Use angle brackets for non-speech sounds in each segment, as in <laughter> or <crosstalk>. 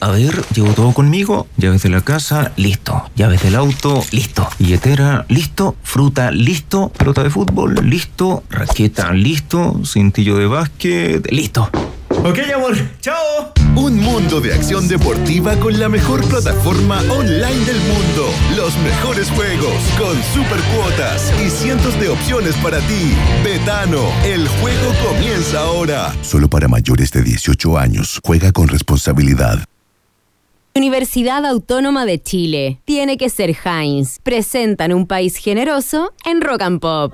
A ver, llevo todo conmigo. Llaves de la casa, listo. Llaves del auto, listo. Billetera, listo. Fruta, listo. Pelota de fútbol, listo. Raqueta, listo. Cintillo de básquet, listo. Ok, amor. Chao. Un mundo de acción deportiva con la mejor plataforma online del mundo. Los mejores juegos con super cuotas y cientos de opciones para ti. Betano, el juego comienza ahora. Solo para mayores de 18 años. Juega con responsabilidad. Universidad Autónoma de Chile. Tiene que ser Heinz. Presentan un país generoso en Rock and Pop.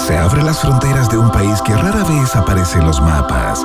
Se abren las fronteras de un país que rara vez aparece en los mapas.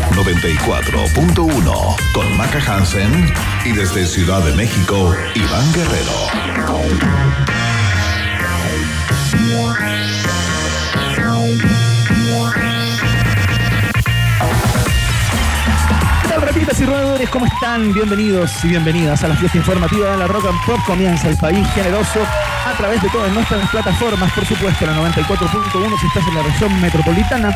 94.1 con Maca Hansen y desde Ciudad de México, Iván Guerrero. ¿Qué tal, ratitas y roedores? ¿Cómo están? Bienvenidos y bienvenidas a la fiesta informativa de la Rock and Pop. Comienza el país generoso a través de todas nuestras plataformas, por supuesto, la 94.1 si estás en la región metropolitana,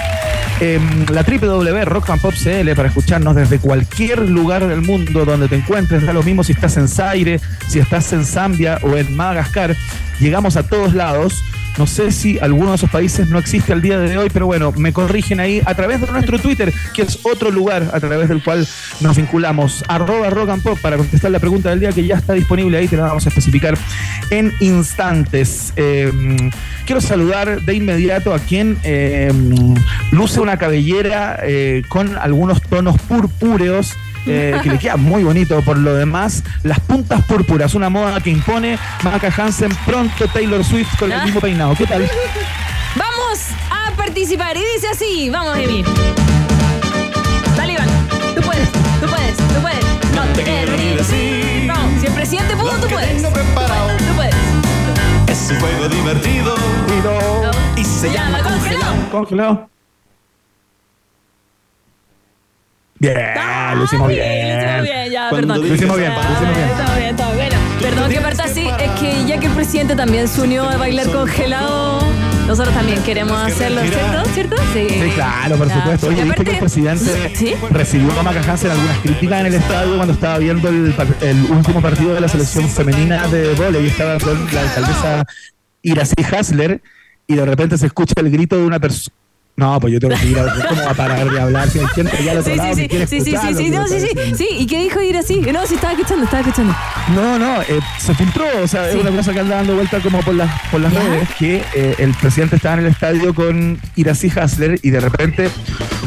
em, la www Rock and Pop CL para escucharnos desde cualquier lugar del mundo donde te encuentres. Da lo mismo si estás en Zaire, si estás en Zambia o en Madagascar. Llegamos a todos lados. No sé si alguno de esos países no existe al día de hoy, pero bueno, me corrigen ahí a través de nuestro Twitter, que es otro lugar a través del cual nos vinculamos. Arroba rock and pop para contestar la pregunta del día que ya está disponible ahí, te la vamos a especificar en instantes. Eh, quiero saludar de inmediato a quien eh, luce una cabellera eh, con algunos tonos purpúreos. Eh, que le queda muy bonito por lo demás. Las puntas púrpuras, una moda que impone Maca Hansen, pronto Taylor Swift con el mismo peinado. ¿Qué tal? <laughs> Vamos a participar. Y dice así. Vamos, Emi. Dale, Iván. Tú puedes, tú puedes, tú puedes. No te quiero ni decir. No, si el presidente pudo, tú puedes. Tú puedes. Es un juego divertido y se llama congelado. Congelado. Bien, lo hicimos bien. Lo hicimos bien, ya, Cuando perdón. Lo hicimos bien, lo hicimos bien. Está bien, está bien. Bueno, perdón que parta así. Es que ya que el presidente también se unió a bailar congelado, nosotros también queremos hacerlo, ¿cierto? ¿Cierto? Sí. Sí, claro, por supuesto. Oye, viste que el presidente ¿Sí? recibió a Maca Hansen algunas críticas en el estadio cuando estaba viendo el, último partido de la selección femenina de vóley y estaba con la alcaldesa Iracy Hasler y de repente se escucha el grito de una persona. No, pues yo tengo que ir a ¿Cómo va a parar de hablar? Si hay gente al otro Sí, sí, sí, quiere sí, sí, sí, sí, no, lo sí, sí, sí, ¿y qué dijo ir así? No, sí, estaba escuchando, estaba escuchando. No, no, eh, se filtró, o sea, Sí. es una cosa que anda dando vuelta como por las, por las ¿Ya? redes, que eh, el presidente estaba en el estadio con Iracy Hasler y de repente,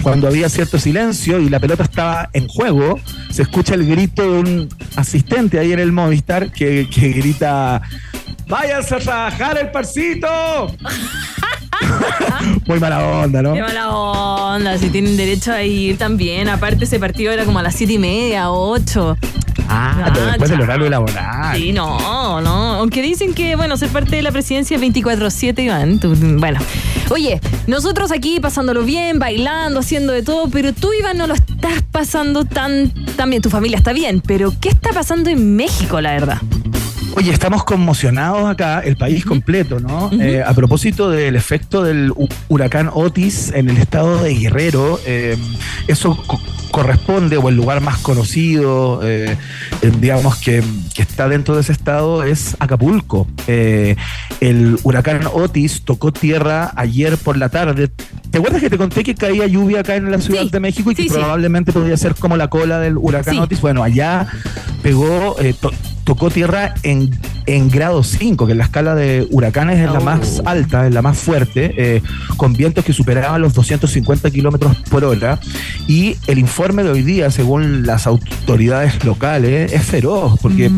cuando había cierto silencio y la pelota estaba en juego, se escucha el grito de un asistente ahí en el Movistar que, que grita, ¡váyanse a trabajar el parcito! <laughs> Muy mala onda, ¿no? Qué mala onda, si tienen derecho a ir también. Aparte, ese partido era como a las siete y media, ocho. Ah, pero después del horario laboral. Sí, no, no. Aunque dicen que, bueno, ser parte de la presidencia es 24-7, Iván. tú- bueno. Oye, nosotros aquí pasándolo bien, bailando, haciendo de todo, pero tú, Iván, no lo estás pasando tan, tan bien. Tu familia está bien, pero ¿qué está pasando en México, la verdad? Oye, estamos conmocionados acá, el país completo, ¿no? Eh, a propósito del efecto del hu- huracán Otis en el estado de Guerrero, eh, eso co- corresponde, o el lugar más conocido, eh, digamos, que, que está dentro de ese estado es Acapulco. Eh, el huracán Otis tocó tierra ayer por la tarde. ¿Te acuerdas que te conté que caía lluvia acá en la Ciudad Sí, de México y sí, que sí. probablemente podría ser como la cola del huracán Sí. Otis? Bueno, allá pegó, eh, to- tocó tierra en, en grado 5, que en la escala de huracanes es la Oh. más alta, es la más fuerte, eh, con vientos que superaban los 250 kilómetros por hora. Y el informe de hoy día, según las autoridades locales, es feroz, porque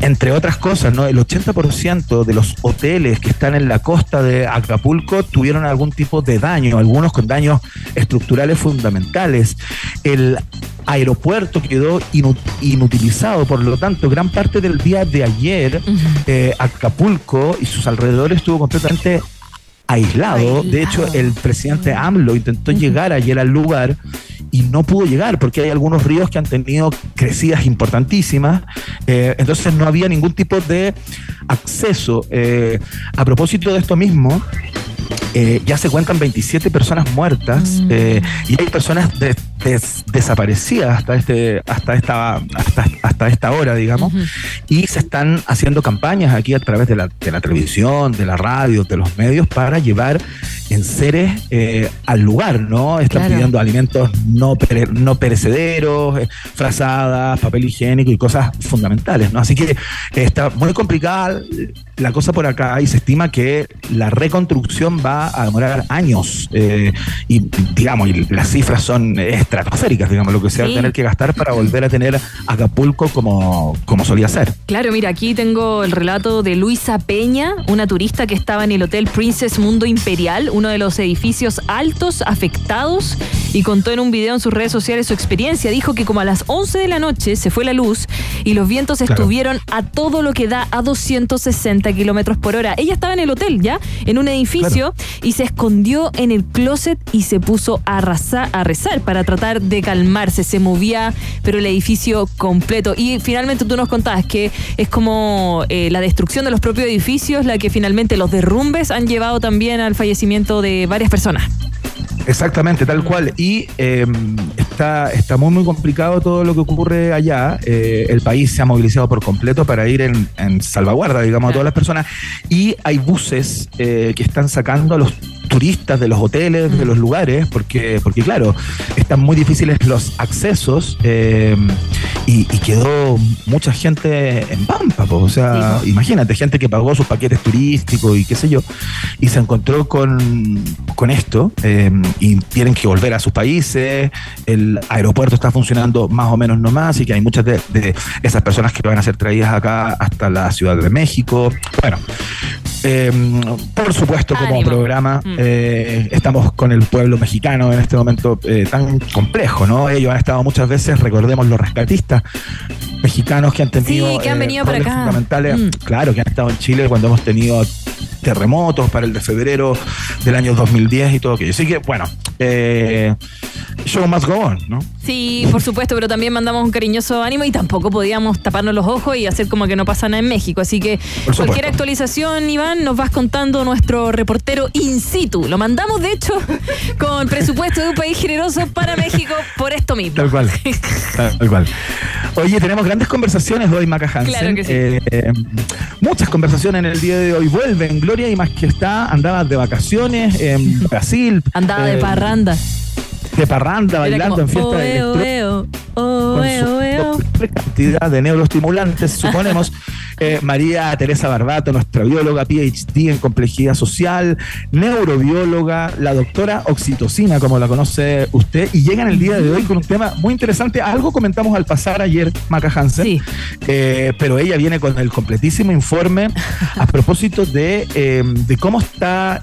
entre otras cosas, ¿no? El 80% de los hoteles que están en la costa de Acapulco tuvieron algún tipo de daño, algunos con daños estructurales fundamentales. El aeropuerto quedó inu- inutilizado, por lo tanto, gran parte del día de ayer, eh, Acapulco y sus alrededores estuvo completamente aislado. De hecho, el presidente AMLO intentó llegar ayer al lugar y no pudo llegar porque hay algunos ríos que han tenido crecidas importantísimas. Eh, entonces no había ningún tipo de acceso. Eh, a propósito de esto mismo, eh, ya se cuentan 27 personas muertas eh, y hay personas de- des- desaparecidas hasta este hasta esta hasta, hasta esta hora digamos y se están haciendo campañas aquí a través de la, de la televisión de la radio de los medios para llevar enseres eh, al lugar no están Claro. pidiendo alimentos no pere- no perecederos frazadas papel higiénico y cosas fundamentales no así que está muy complicada la cosa por acá y se estima que la reconstrucción va a demorar años eh, y digamos y las cifras son estratosféricas digamos lo que se va a tener que gastar para volver a tener Acapulco como, como solía ser Claro, mira, aquí tengo el relato de Luisa Peña, una turista que estaba en el Hotel Princess Mundo Imperial, uno de los edificios altos afectados, y contó en un video en sus redes sociales su experiencia. Dijo que como a las 11 de la noche se fue la luz y los vientos Claro. estuvieron a todo lo que da a 260 kilómetros por hora. Ella estaba en el hotel ya, en un edificio, y se escondió en el closet y se puso a, a rezar para tratar de calmarse. Se movía, pero el edificio completo. Y finalmente tú nos contabas que es como eh, la destrucción de los propios edificios, la que finalmente los derrumbes han llevado también al fallecimiento de varias personas. Exactamente, tal cual. Y eh, está, está muy, muy complicado todo lo que ocurre allá. Eh, el país se ha movilizado por completo para ir en, en salvaguarda, digamos, a todas las personas. Y hay buses eh, que están sacando a los turistas de los hoteles, de los lugares, porque, porque claro, están muy difíciles los accesos eh, y, y quedó mucha gente en Pampa, po. o sea, imagínate, gente que pagó sus paquetes turísticos y qué sé yo, y se encontró con, con esto eh, y tienen que volver a sus países, el aeropuerto está funcionando más o menos nomás, y que hay muchas de, de esas personas que van a ser traídas acá hasta la Ciudad de México. Bueno, eh, por supuesto, como Ánimo. programa, Mm. eh, estamos con el pueblo mexicano en este momento eh, tan complejo, ¿no? Ellos han estado muchas veces, recordemos, los rescatistas mexicanos que han tenido Sí, que han eh, venido para roles acá. fundamentales, Mm. claro, que han estado en Chile cuando hemos tenido terremotos para el de febrero del año 2010 y todo aquello. Así que, bueno, eh, show must go on, ¿no? Sí, por supuesto, pero también mandamos un cariñoso ánimo y tampoco podíamos taparnos los ojos y hacer como que no pasa nada en México. Así que cualquier actualización, Iván, nos vas contando nuestro reportero in situ. Lo mandamos, de hecho, con presupuesto de un país generoso para México por esto mismo. Tal cual. Tal cual. Oye, tenemos grandes conversaciones hoy, Maca Hansen. Claro que sí. Eh, eh, muchas conversaciones en el día de hoy. Vuelven Gloria y Majestad, andabas de vacaciones en <laughs> Brasil. Andaba de eh, parranda. De parranda, bailando como, en fiesta de "Oeo, electro- oeo, con oeo, su oeo". doble cantidad de neuroestimulantes, suponemos. <laughs> Eh, María Teresa Barbato, nuestra bióloga PhD en complejidad social, neurobióloga, la doctora oxitocina, como la conoce usted, y llega en el día de hoy con un tema muy interesante. Algo comentamos al pasar ayer, Maca Hansen, Sí. eh, pero ella viene con el completísimo informe a propósito de, eh, de cómo está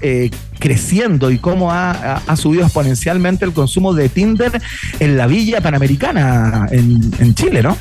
creciendo y cómo ha, subido exponencialmente el consumo de Tinder en la Villa Panamericana en, en Chile, ¿no?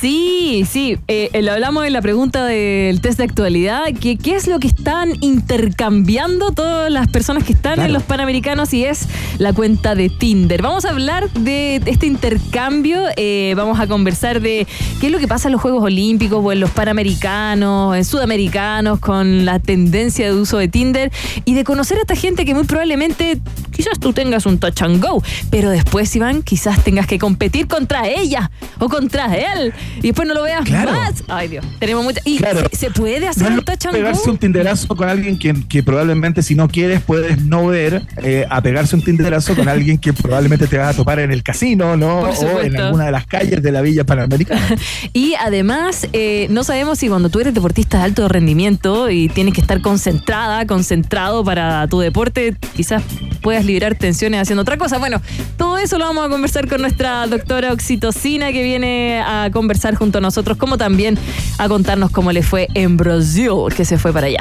Sí, sí, eh, lo hablamos en la pregunta del test de actualidad, que qué es lo que están intercambiando todas las personas que están Claro. en los Panamericanos y es la cuenta de Tinder. Vamos a hablar de este intercambio, eh, vamos a conversar de qué es lo que pasa en los Juegos Olímpicos o en los Panamericanos, en Sudamericanos, con la tendencia de uso de Tinder y de conocer a esta gente que muy probablemente quizás tú tengas un touch and go, pero después, Iván, quizás tengas que competir contra ella o contra él y después no lo veas Claro. más. Ay, Dios, tenemos mucha. ¿Y Claro. ¿se, se puede hacer un touch and pegarse go? un tinderazo con alguien que, que probablemente si no quieres puedes no ver, eh, a pegarse un tinderazo con alguien que probablemente te vas a topar en el casino, ¿no? O en alguna de las calles de la Villa Panamericana. <laughs> Y además, eh, no sabemos si cuando tú eres deportista de alto rendimiento y tienes que estar concentrada, concentrado para tu deporte, quizás puedas liberar tensiones haciendo otra cosa. Bueno, todo eso lo vamos a conversar con nuestra doctora Oxitocina que viene a conversar junto a nosotros, como también a contarnos cómo le fue en Brasil, que se fue para allá.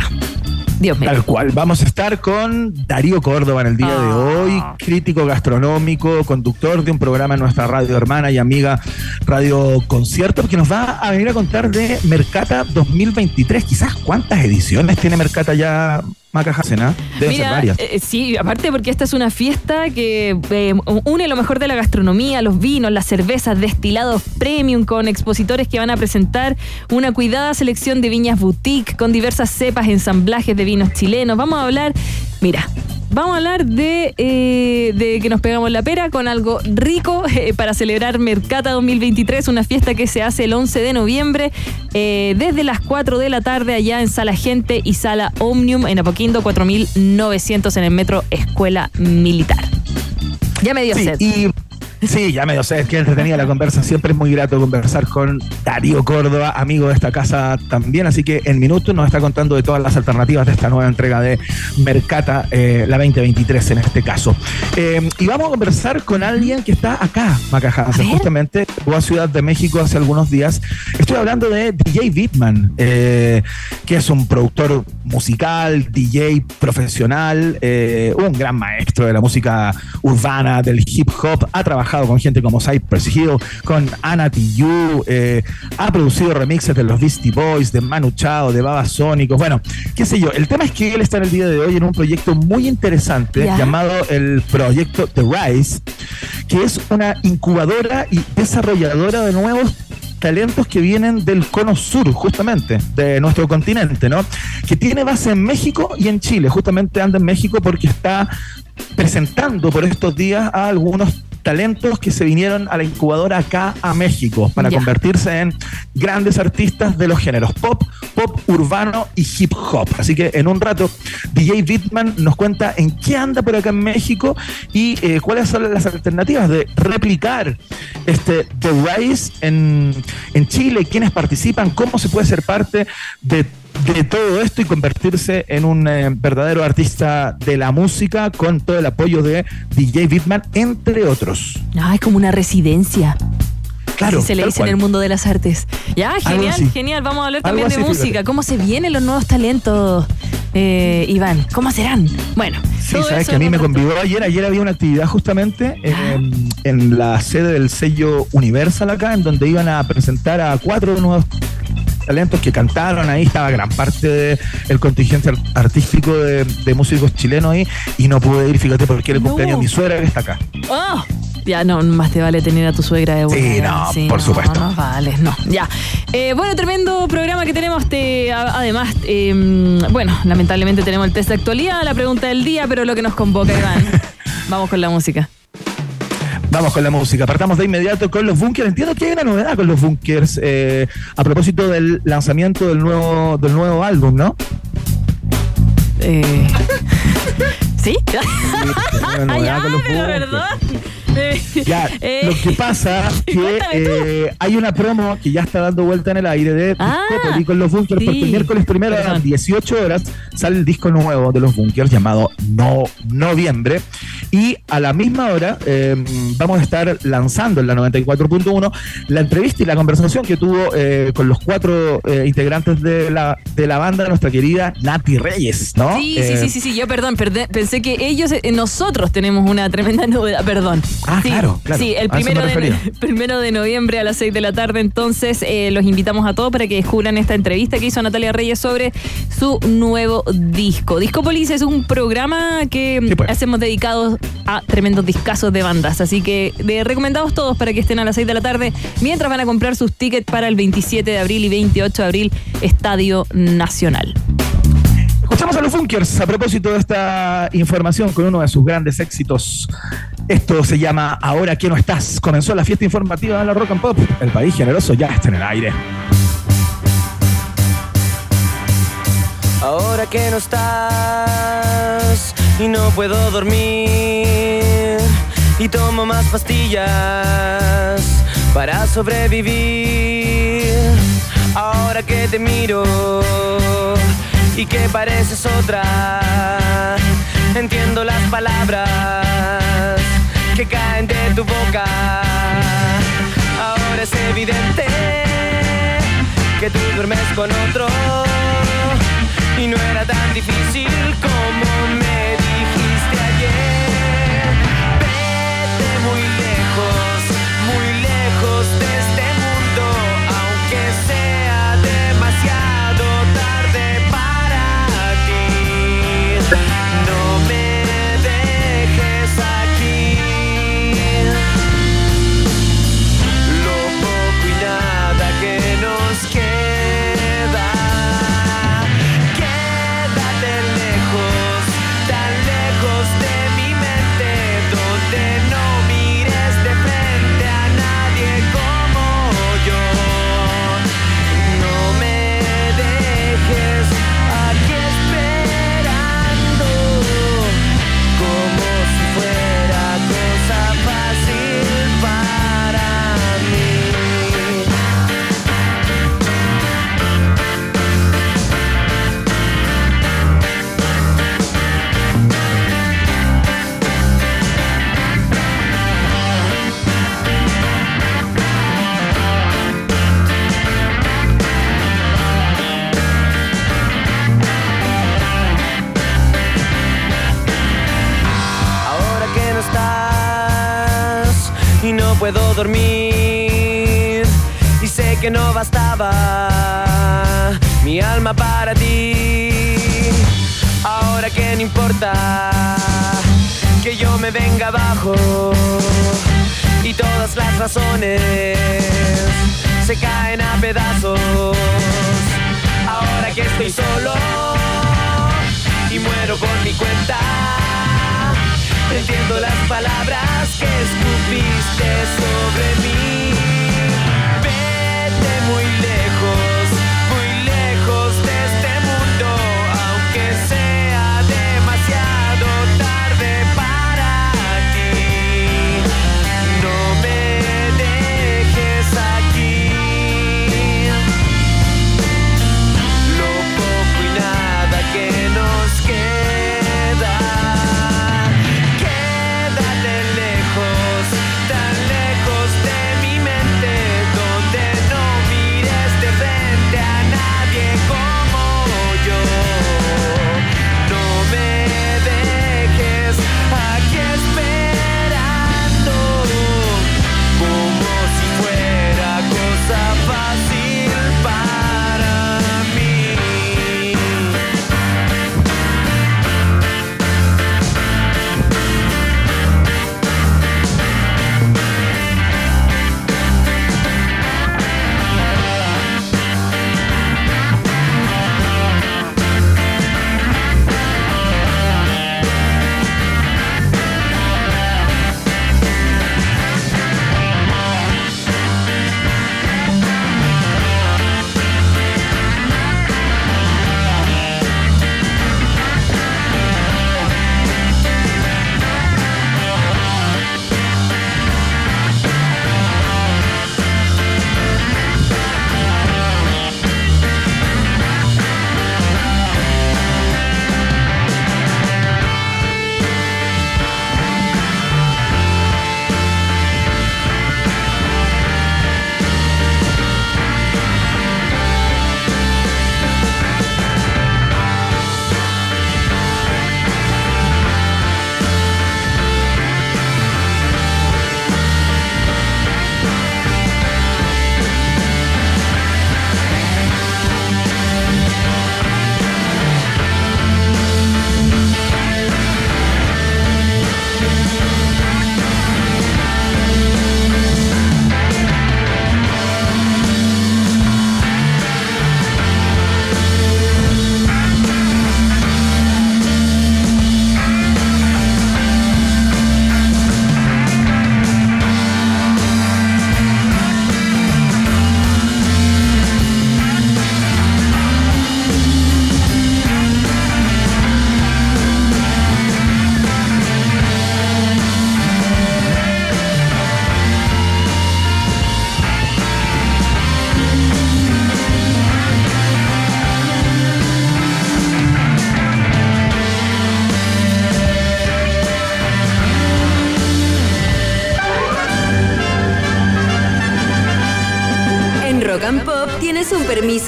Dios mío. Tal cual. Vamos a estar con Darío Córdoba en el día de Ah. hoy, crítico gastronómico, conductor de un programa en nuestra radio hermana y amiga Radio Concierto, que nos va a venir a contar de Mercata 2023. Quizás cuántas ediciones tiene Mercata ya, Maca Jacena. Deben ser Mira, varias. eh, sí, aparte porque esta es una fiesta que eh, une lo mejor de la gastronomía, los vinos, las cervezas, destilados premium con expositores que van a presentar una cuidada selección de viñas boutique con diversas cepas, ensamblajes de vinos chilenos. Vamos a hablar, mira, vamos a hablar de, eh, de que nos pegamos la pera con algo rico <laughs> eh, para celebrar Mercata 2023, una fiesta que se hace el 11 de noviembre eh, desde las 4 de la tarde allá en Sala Gente y Sala Omnium en Apoquindo 4900 en el metro Escuela Militar. Ya me dio Sí, sed. y sí, ya me dio sed, que entretenida la conversa. Siempre es muy grato conversar con Darío Córdoba, amigo de esta casa también. Así que en minutos nos está contando de todas las alternativas de esta nueva entrega de Mercata, eh, la 2023 en este caso. Eh, y vamos a conversar con alguien que está acá, Maca Hansen, ver. justamente llegó a Ciudad de México hace algunos días. Estoy hablando de DJ Bitman, eh, que es un productor musical, DJ profesional, un gran maestro de la música urbana, del hip hop. Ha trabajado con gente como Cypress Hill, con Anna Tijoux, eh, ha producido remixes de los Beastie Boys, de Manu Chao, de Babasónicos. Bueno, qué sé yo. El tema es que él está en el día de hoy en un proyecto muy interesante llamado el proyecto The Rise, que es una incubadora y desarrolladora de nuevos talentos que vienen del cono sur, justamente, de nuestro continente, ¿no? Que tiene base en México y en Chile. Justamente anda en México porque está presentando por estos días a algunos talentos que se vinieron a la incubadora acá a México para convertirse en grandes artistas de los géneros pop, pop urbano y hip hop. Así que en un rato DJ Bitman nos cuenta en qué anda por acá en México y eh, cuáles son las alternativas de replicar este The Rise en, en Chile, quiénes participan, cómo se puede ser parte de de todo esto y convertirse en un eh, verdadero artista de la música con todo el apoyo de DJ Bitman, entre otros. Ah, es como una residencia. Claro, Así se le dice en el mundo de las artes. Ya, genial, genial. Vamos a hablar Algo también de así, música. fíjate. ¿Cómo se vienen los nuevos talentos, eh, Iván? ¿Cómo serán? Bueno, Sí, sabes que a mí me convidó ayer. Ayer había una actividad justamente Ah. eh, en la sede del sello Universal acá, en donde iban a presentar a cuatro nuevos talentos que cantaron ahí, estaba gran parte del contingente ar- artístico de, de músicos chilenos ahí y no pude ir, fíjate, porque era el No. cumpleaños de mi suegra que está acá. ¡Oh! Ya no, más te vale tener a tu suegra de buena Sí, no, por supuesto. No, vale, no. Ya. Eh, bueno, tremendo programa que tenemos. Te, además, eh, bueno, lamentablemente tenemos el test de actualidad, la pregunta del día, pero lo que nos convoca, Iván. <laughs> Vamos con la música. Vamos con la música. Partamos de inmediato con los bunkers. Entiendo que hay una novedad con los bunkers eh, a propósito del lanzamiento del nuevo, del nuevo álbum, ¿no? Eh, <laughs> ¿Sí? Una Ah, novedad <laughs> ya, con los pero bunkers. perdón. Ya, <laughs> eh, lo que pasa <laughs> que eh, hay una promo que ya está dando vuelta en el aire de Ah, con los bunkers, porque sí. el miércoles primero a las 18 horas sale el disco nuevo de los bunkers llamado No Noviembre. Y a la misma hora eh, vamos a estar lanzando en la 94.1 la entrevista y la conversación que tuvo eh, con los cuatro eh, integrantes de la, de la banda, nuestra querida Nati Reyes, ¿no? Sí, sí, sí, sí, sí, yo perdón, perdé- pensé que ellos, eh, nosotros tenemos una tremenda novedad, perdón. Ah, Sí, claro, claro, Sí, el primero de, refería. <laughs> primero de noviembre a las 6 de la tarde, entonces eh, los invitamos a todos para que descubran esta entrevista que hizo Natalia Reyes sobre su nuevo disco. Discópolis es un programa que Sí, pues. hacemos dedicado a tremendos discazos de bandas, así que de recomendados todos para que estén a las 6 de la tarde mientras van a comprar sus tickets para el 27 de abril y 28 de abril, Estadio Nacional. Escuchamos a los Funkers a propósito de esta información con uno de sus grandes éxitos. Esto se llama Ahora que no estás. Comenzó la fiesta informativa de la Rock and Pop. El país generoso ya está en el aire. Ahora que no estás y no puedo dormir y tomo más pastillas para sobrevivir. Ahora que te miro y que pareces otra, entiendo las palabras que caen de tu boca. Ahora es evidente que tú duermes con otro y no era tan difícil como me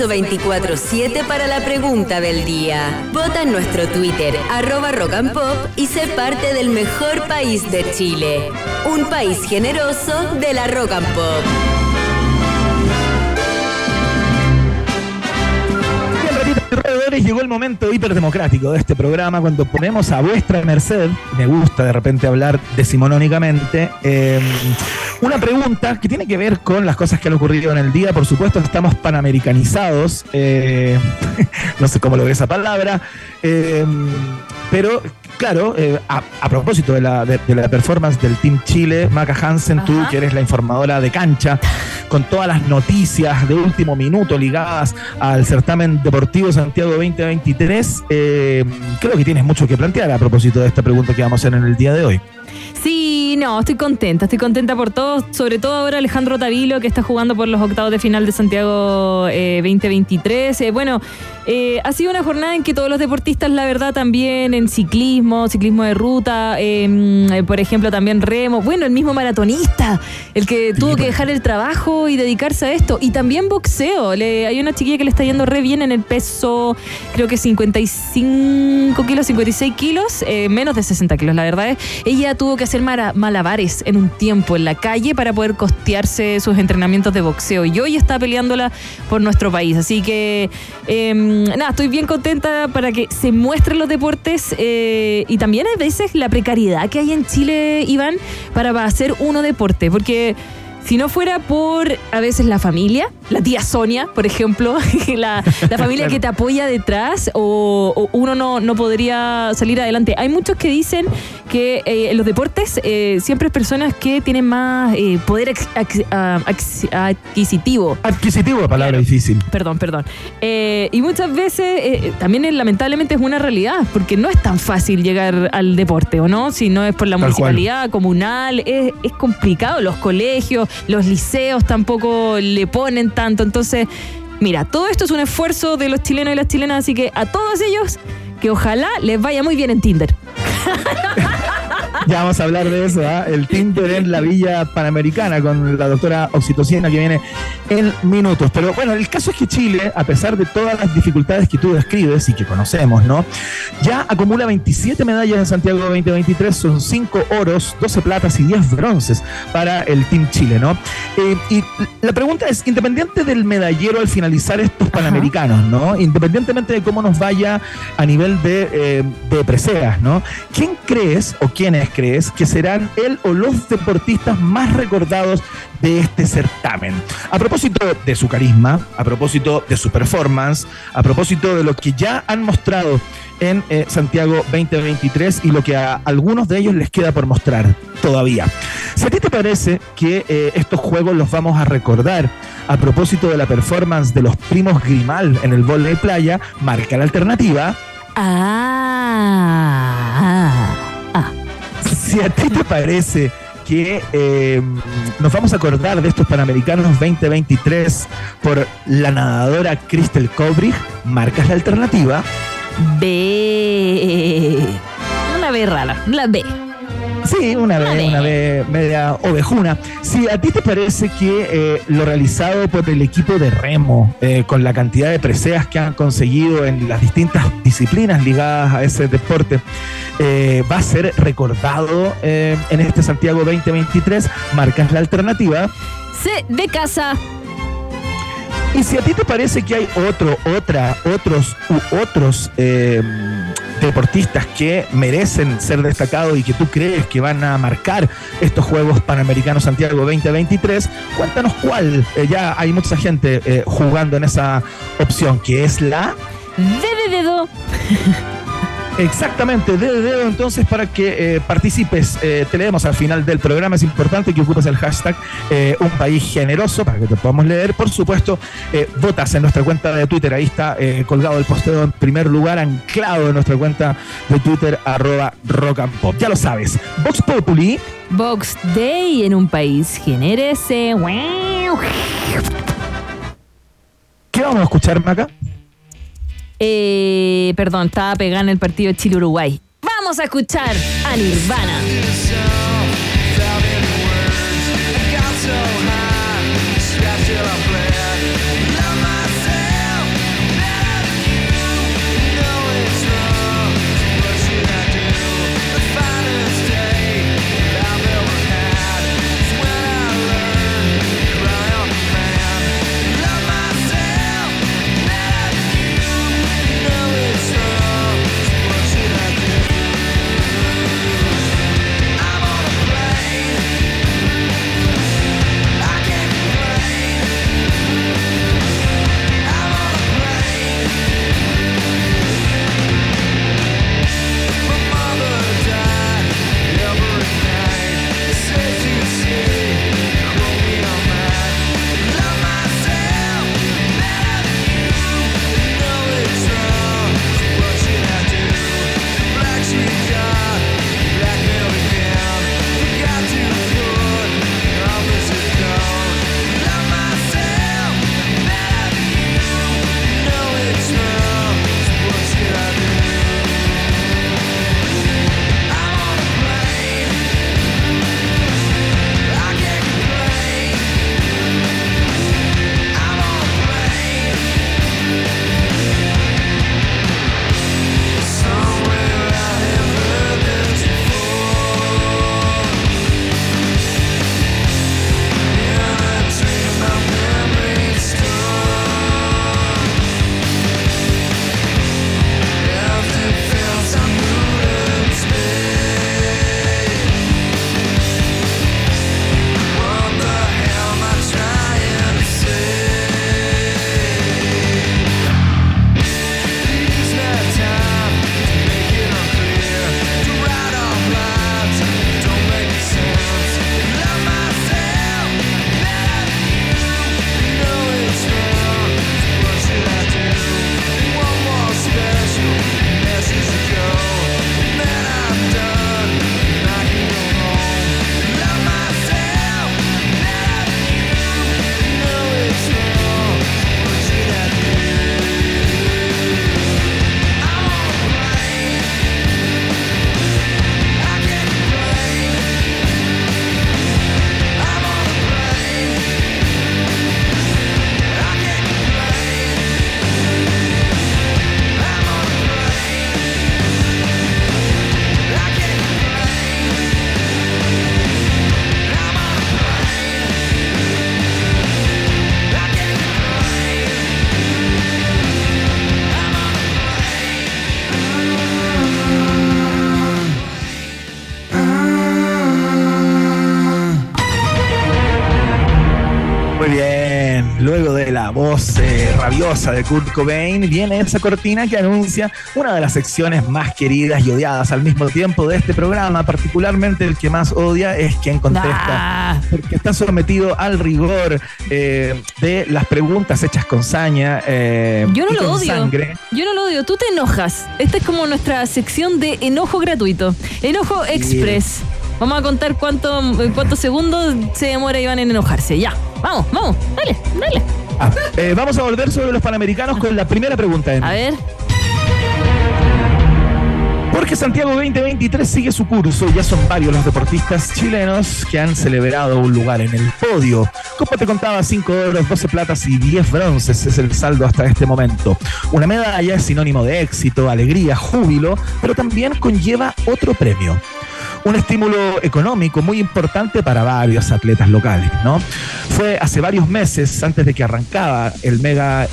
un permiso 24-7 para la pregunta del día. Vota en nuestro Twitter, arroba rock and pop, y sé parte del mejor país de Chile. Un país generoso de la rock and pop. Llegó el momento hiperdemocrático de este programa cuando ponemos a vuestra merced, me gusta de repente hablar decimonónicamente, eh, una pregunta que tiene que ver con las cosas que han ocurrido en el día. Por supuesto, estamos panamericanizados, eh, <laughs> no sé cómo logré esa palabra, eh, pero claro, eh, a, a propósito de la, de, de la performance del Team Chile, Maca Hansen, tú que eres la informadora de cancha, con todas las noticias de último minuto ligadas al certamen deportivo Santiago 2023, eh, creo que tienes mucho que plantear a propósito de esta pregunta que vamos a hacer en el día de hoy. Sí, no, estoy contenta, estoy contenta por todos, sobre todo ahora Alejandro Tavilo que está jugando por los octavos de final de Santiago eh, 2023. Eh, bueno, eh, ha sido una jornada en que todos los deportistas, la verdad, también en ciclismo, ciclismo de ruta, eh, mm, por ejemplo, también remo, bueno, el mismo maratonista, el que tuvo que dejar el trabajo y dedicarse a esto, y también boxeo. Le- hay una chiquilla que le está yendo re bien en el peso, creo que 55 kilos, 56 kilos, eh, menos de 60 kilos, la verdad es. Ella tuvo que hacer mara- malabares en un tiempo en la calle para poder costearse sus entrenamientos de boxeo. Y hoy está peleándola por nuestro país. Así que, eh, nada, estoy bien contenta para que se muestren los deportes eh, y también a veces la precariedad que hay en Chile, Iván, para hacer uno deporte. Porque. Si no fuera por a veces la familia, la tía Sonia, por ejemplo, <laughs> la, la familia que te apoya detrás, o, o uno no, no podría salir adelante. Hay muchos que dicen que eh, en los deportes eh, siempre es personas que tienen más eh, poder ex- ex- ah, ex- adquisitivo. Adquisitivo, palabra difícil. Perdón, perdón. Eh, y muchas veces eh, también lamentablemente es una realidad, porque no es tan fácil llegar al deporte, ¿o no? Si no es por la Tal cual. municipalidad comunal, es, es complicado. Los colegios, los liceos tampoco le ponen tanto. Entonces, mira, todo esto es un esfuerzo de los chilenos y las chilenas, así que a todos ellos, que ojalá les vaya muy bien en Tinder. <laughs> Ya vamos a hablar de eso, ¿ah? el Tinder en la Villa Panamericana con la doctora Oxitocina que viene en minutos. Pero bueno, el caso es que Chile, a pesar de todas las dificultades que tú describes y que conocemos, ¿no? Ya acumula 27 medallas en Santiago 2023, son 5 oros, 12 platas y 10 bronces para el Team Chile, ¿no? Eh, y la pregunta es, independiente del medallero al finalizar estos Panamericanos, ¿no? Independientemente de cómo nos vaya a nivel de, eh, de preseas, ¿no? ¿Quién crees o quiénes crees que serán el o los deportistas más recordados de este certamen? A propósito de su carisma, a propósito de su performance, a propósito de lo que ya han mostrado en eh, Santiago 2023 y lo que a algunos de ellos les queda por mostrar todavía. Si a ti te parece que eh, estos juegos los vamos a recordar a propósito de la performance de los primos Grimal en el de playa, marca la alternativa. Ah, ah. Si a ti te parece que eh, nos vamos a acordar de estos Panamericanos 2023 por la nadadora Crystal Kobrich, marcas la alternativa. B. Una B rara, la B. Sí, una vez, una vez media ovejuna. Si a ti te parece que eh, lo realizado por el equipo de remo, eh, con la cantidad de preseas que han conseguido en las distintas disciplinas ligadas a ese deporte, eh, va a ser recordado en este Santiago 2023, marcas la alternativa. C de casa. Y si a ti te parece que hay otro, otra, otros u otros deportistas que merecen ser destacados y que tú crees que van a marcar estos Juegos Panamericanos Santiago 2023, cuéntanos cuál. Eh, ya hay mucha gente eh, jugando en esa opción, que es la D de dedo. Exactamente, de dedo entonces para que eh, participes. Eh, te leemos al final del programa. Es importante que ocupes el hashtag eh, Un País Generoso para que te podamos leer. Por supuesto, eh, votas en nuestra cuenta de Twitter. Ahí está eh, colgado el posteo en primer lugar, anclado en nuestra cuenta de Twitter, arroba rock and pop. Ya lo sabes. Vox Populi. Box Day en un país. Genérese. ¿Qué vamos a escuchar, Maca? Eh, perdón, estaba pegando en el partido Chile-Uruguay. Vamos a escuchar a Nirvana. De Kurt Cobain, viene esa cortina que anuncia una de las secciones más queridas y odiadas al mismo tiempo de este programa, particularmente el que más odia es quien contesta, porque está sometido al rigor eh, de las preguntas hechas con saña. Eh, Yo no lo odio. Yo no lo odio. Tú te enojas. Esta es como nuestra sección de enojo gratuito. Enojo Express. Vamos a contar cuánto, cuántos segundos se demora Iván en enojarse. Ya, vamos, vamos, dale, dale. Ah, <laughs> eh, vamos a volver sobre los Panamericanos con la primera pregunta. A ver. Porque Santiago 2023 sigue su curso y ya son varios los deportistas chilenos que han celebrado un lugar en el podio. Como te contaba, 5 oros, 12 platas y 10 bronces es el saldo hasta este momento. Una medalla es sinónimo de éxito, alegría, júbilo, pero también conlleva otro premio un estímulo económico muy importante para varios atletas locales, ¿no? Fue hace varios meses, antes de que arrancaba el mega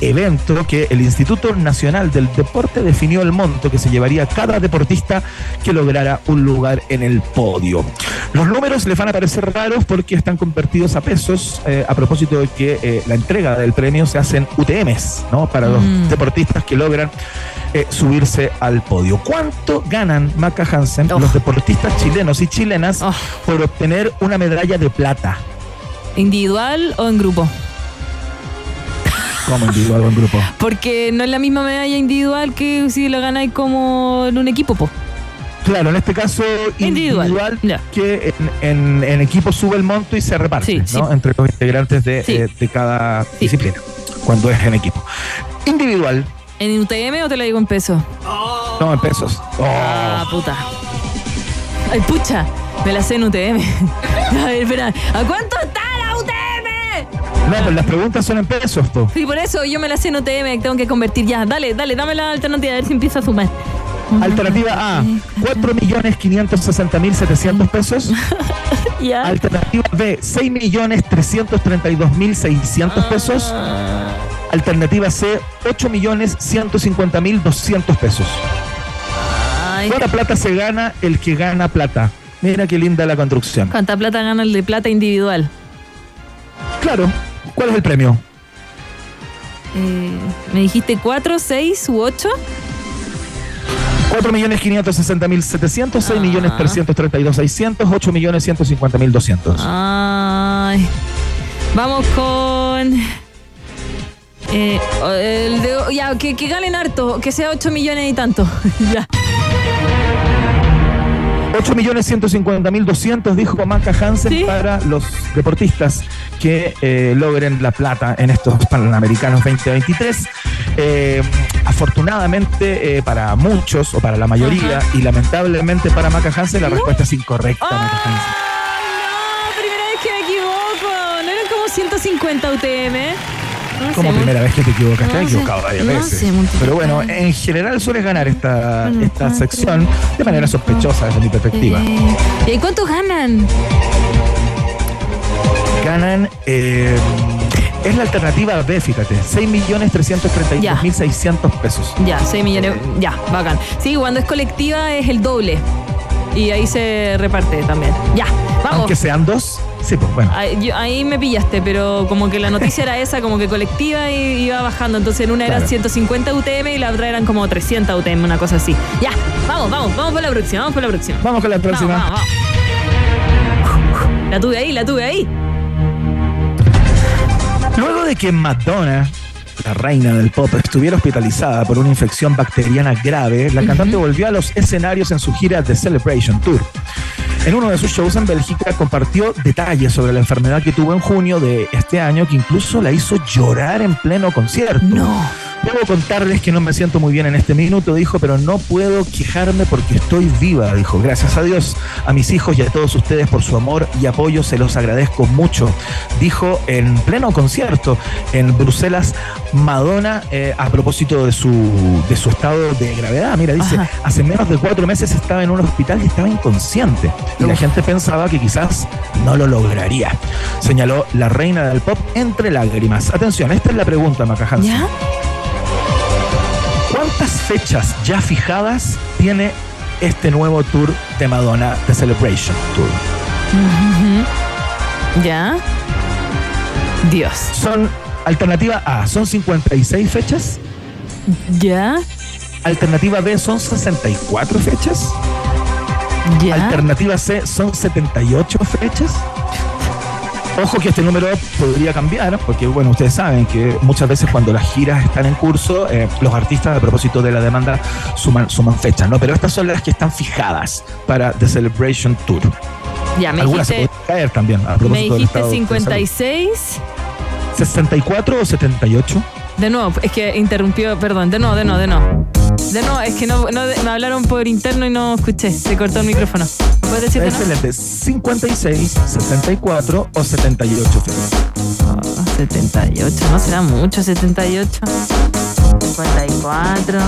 evento, que el Instituto Nacional del Deporte definió el monto que se llevaría cada deportista que lograra un lugar en el podio. Los números les van a parecer raros porque están convertidos a pesos, eh, a propósito de que eh, la entrega del premio se hace en UTMs, ¿no? Para los mm. deportistas que logran eh, subirse al podio. ¿Cuánto ganan Maca Hansen, los deportistas chilenos y chilenas, oh. por obtener una medalla de plata? ¿Individual o en grupo? ¿Cómo individual o en grupo? Porque no es la misma medalla individual que si lo ganáis como en un equipo, po. Claro, en este caso individual, que en, equipo sube el monto y se reparte ¿no? entre los integrantes de, eh, cada disciplina, cuando es en equipo. Individual, ¿En UTM o te lo digo en pesos? No, en pesos. Ah, puta. Ay, pucha, me la sé en UTM. <laughs> A ver, espera, ¿a cuánto está? No, pues las preguntas son en pesos, po. Sí, por eso yo me la sé en UTM, tengo que convertir ya. Dale, dale, dame la alternativa, a ver si empieza a sumar. Alternativa A, 4.560.700 pesos. <laughs> Alternativa B, 6.332.600 pesos. Alternativa C, 8.150.200 pesos. ¿Cuánta plata se gana el que gana plata? Mira qué linda la construcción. ¿Cuánta plata gana el de plata individual? Claro. ¿Cuál es el premio? Eh, ¿Me dijiste 4, 6 u 8? 4.560.700, 6.332.600, 8.150.200. Ay. Vamos con eh, el de, ya, que, que ganen harto, que sea 8 millones y tanto. <laughs> ya. 8 millones 150 mil 200 dijo Maca Hansen para los deportistas que eh, logren la plata en estos Panamericanos 2023. Eh, afortunadamente eh, para muchos o para la mayoría y lamentablemente para Maca Hansen la respuesta es incorrecta. no, primera vez que me equivoco. ¿No eran como 150 UTM? Como primera vez que te equivocas, te has equivocado varias veces. Pero bueno, en general sueles ganar esta, esta sección de manera sospechosa desde mi perspectiva. ¿Y cuánto ganan? Ganan. Eh, es la alternativa B, fíjate. 6.332.600 pesos. Ya, 6 millones. Ya, bacán. Sí, cuando es colectiva es el doble. Y ahí se reparte también. Ya, vamos. Aunque sean dos. Sí, pues bueno. Ahí, me pillaste, pero como que la noticia era esa, como que colectiva y iba bajando. Entonces en una era 150 UTM y la otra eran como 300 UTM, una cosa así. Ya, vamos, vamos, vamos por la próxima, vamos por la próxima. Vamos con la próxima. Vamos, La tuve ahí, la tuve ahí. Luego de que Madonna la reina del pop, estuviera hospitalizada por una infección bacteriana grave, la cantante volvió a los escenarios en su gira The Celebration Tour. En uno de sus shows en Bélgica compartió detalles sobre la enfermedad que tuvo en junio de este año que incluso la hizo llorar en pleno concierto. No. Debo contarles que no me siento muy bien en este minuto, dijo, pero no puedo quejarme porque estoy viva, dijo. Gracias a Dios, a mis hijos y a todos ustedes por su amor y apoyo, se los agradezco mucho. Dijo en pleno concierto en Bruselas Madonna eh, a propósito de su, de su estado de gravedad. Mira, dice, hace menos de cuatro meses estaba en un hospital y estaba inconsciente. Y la gente pensaba que quizás no lo lograría. Señaló la reina del pop entre lágrimas. Atención, esta es la pregunta, Maca ¿Cuántas fechas ya fijadas tiene este nuevo tour de Madonna, The Celebration Tour? ¿Ya? Dios. Son Alternativa A, son 56 fechas. ¿Ya? Alternativa B, son 64 fechas. ¿Ya? Alternativa C, son 78 fechas. Ojo que este número podría cambiar, porque bueno, ustedes saben que muchas veces cuando las giras están en curso, eh, los artistas a propósito de la demanda suman, suman fechas, ¿no? Pero estas son las que están fijadas para The Celebration Tour. Ya, me Algunas se pueden caer también, a me propósito del dijiste estado de salud. 56. 64 o 78. De nuevo, es que interrumpió, perdón, de nuevo, de nuevo, de nuevo. De nuevo, es que no, no- me hablaron por interno y no escuché, se cortó el micrófono. ¿Puedes decir? Excelente. 56, 64 o 78 fechas. Oh, 78, no será mucho, 78. 54.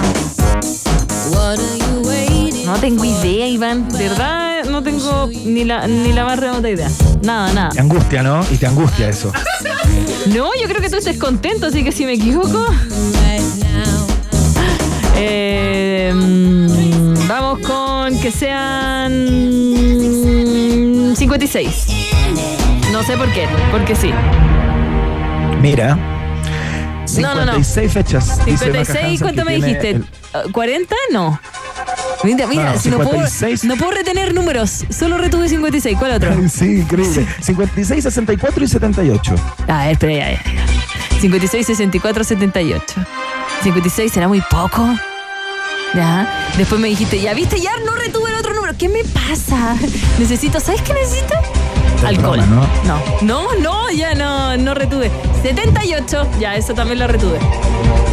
No tengo idea, Iván. De verdad, no tengo ni la, ni la más remota idea. Nada, nada. Te angustia, ¿no? Y te angustia eso. No, yo creo que tú estés contento, así que si me equivoco. Eh, mm, vamos con que sean 56. No sé por qué, porque sí. Mira. No, no, no. 56 fechas. dice Maca 56, Hansen, ¿cuánto me dijiste? el- Uh, ¿40? No. Mira, mira, No, no, si no, puedo, 56. no puedo retener números, solo retuve 56. ¿Cuál otro? <laughs> Sí, increíble. 56, 64 y 78. A ver, espera, ya, ya. 56, 64, 78. 56 será muy poco. Ya. Después me dijiste, ya viste, ya no retuve el otro número. ¿Qué me pasa? Necesito, ¿sabes qué necesito? Alcohol. broma, no, no, no, ya no, no retuve. 78, ya, eso también la retuve.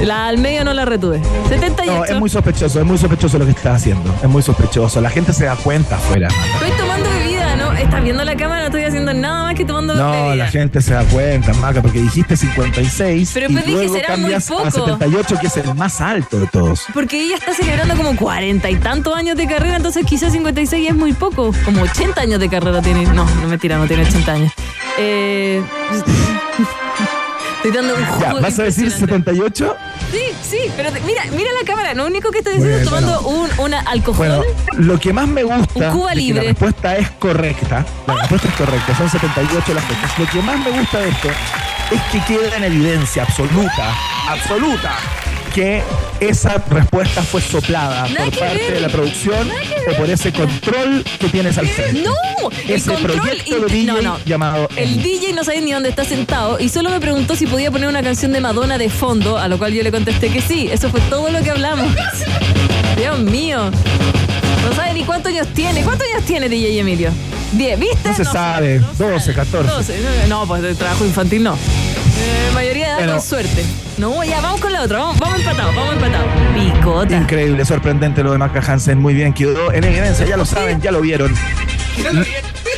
La al medio no la retuve. 78. No, es muy sospechoso, es muy sospechoso lo que estás haciendo. Es muy sospechoso. La gente se da cuenta afuera. Estás viendo la cámara, no estoy haciendo nada más que tomando No, bebida. la gente se da cuenta, Maca, porque dijiste 56 Pero y pues dije, luego será muy cambias a poco. 78, que es el más alto de todos. Porque ella está celebrando como 40 y tantos años de carrera, entonces quizás 56 es muy poco. Como 80 años de carrera tiene. No, no mentira, no tiene 80 años. Eh, <laughs> estoy dando un jugo Ya, ¿vas a decir impresionante. 78? Sí, sí, pero te- mira, mira la cámara. Lo único que estoy diciendo es Bueno, tomando un una alcohol. Bueno, lo que más me gusta Un Cuba de que libre. la respuesta es correcta. La respuesta es correcta, son 78 las fechas. Lo que más me gusta de esto es que queda en evidencia absoluta, absoluta, que esa respuesta fue soplada Nada por que parte ver. de la producción o por ese control que tienes al frente. ¡No! El Ese control proyecto de DJ no, no. llamado El. DJ no sabía ni dónde está sentado y solo me preguntó si podía poner una canción de Madonna de fondo, a lo cual yo le contesté que sí. Eso fue todo lo que hablamos. <laughs> Dios mío. No sabe ni cuántos años tiene. ¿Cuántos años tiene DJ Emilio? Diez, ¿viste? No se sabe. 12, 14. 12. No, pues de trabajo infantil no. Eh, mayoría de edad Bueno. suerte. No, ya, vamos con la otra. Vamos, vamos empatados, vamos empatados. Picota. Increíble, sorprendente lo de Maca Hansen. Muy bien, quedó en evidencia. Ya lo saben, ya lo vieron.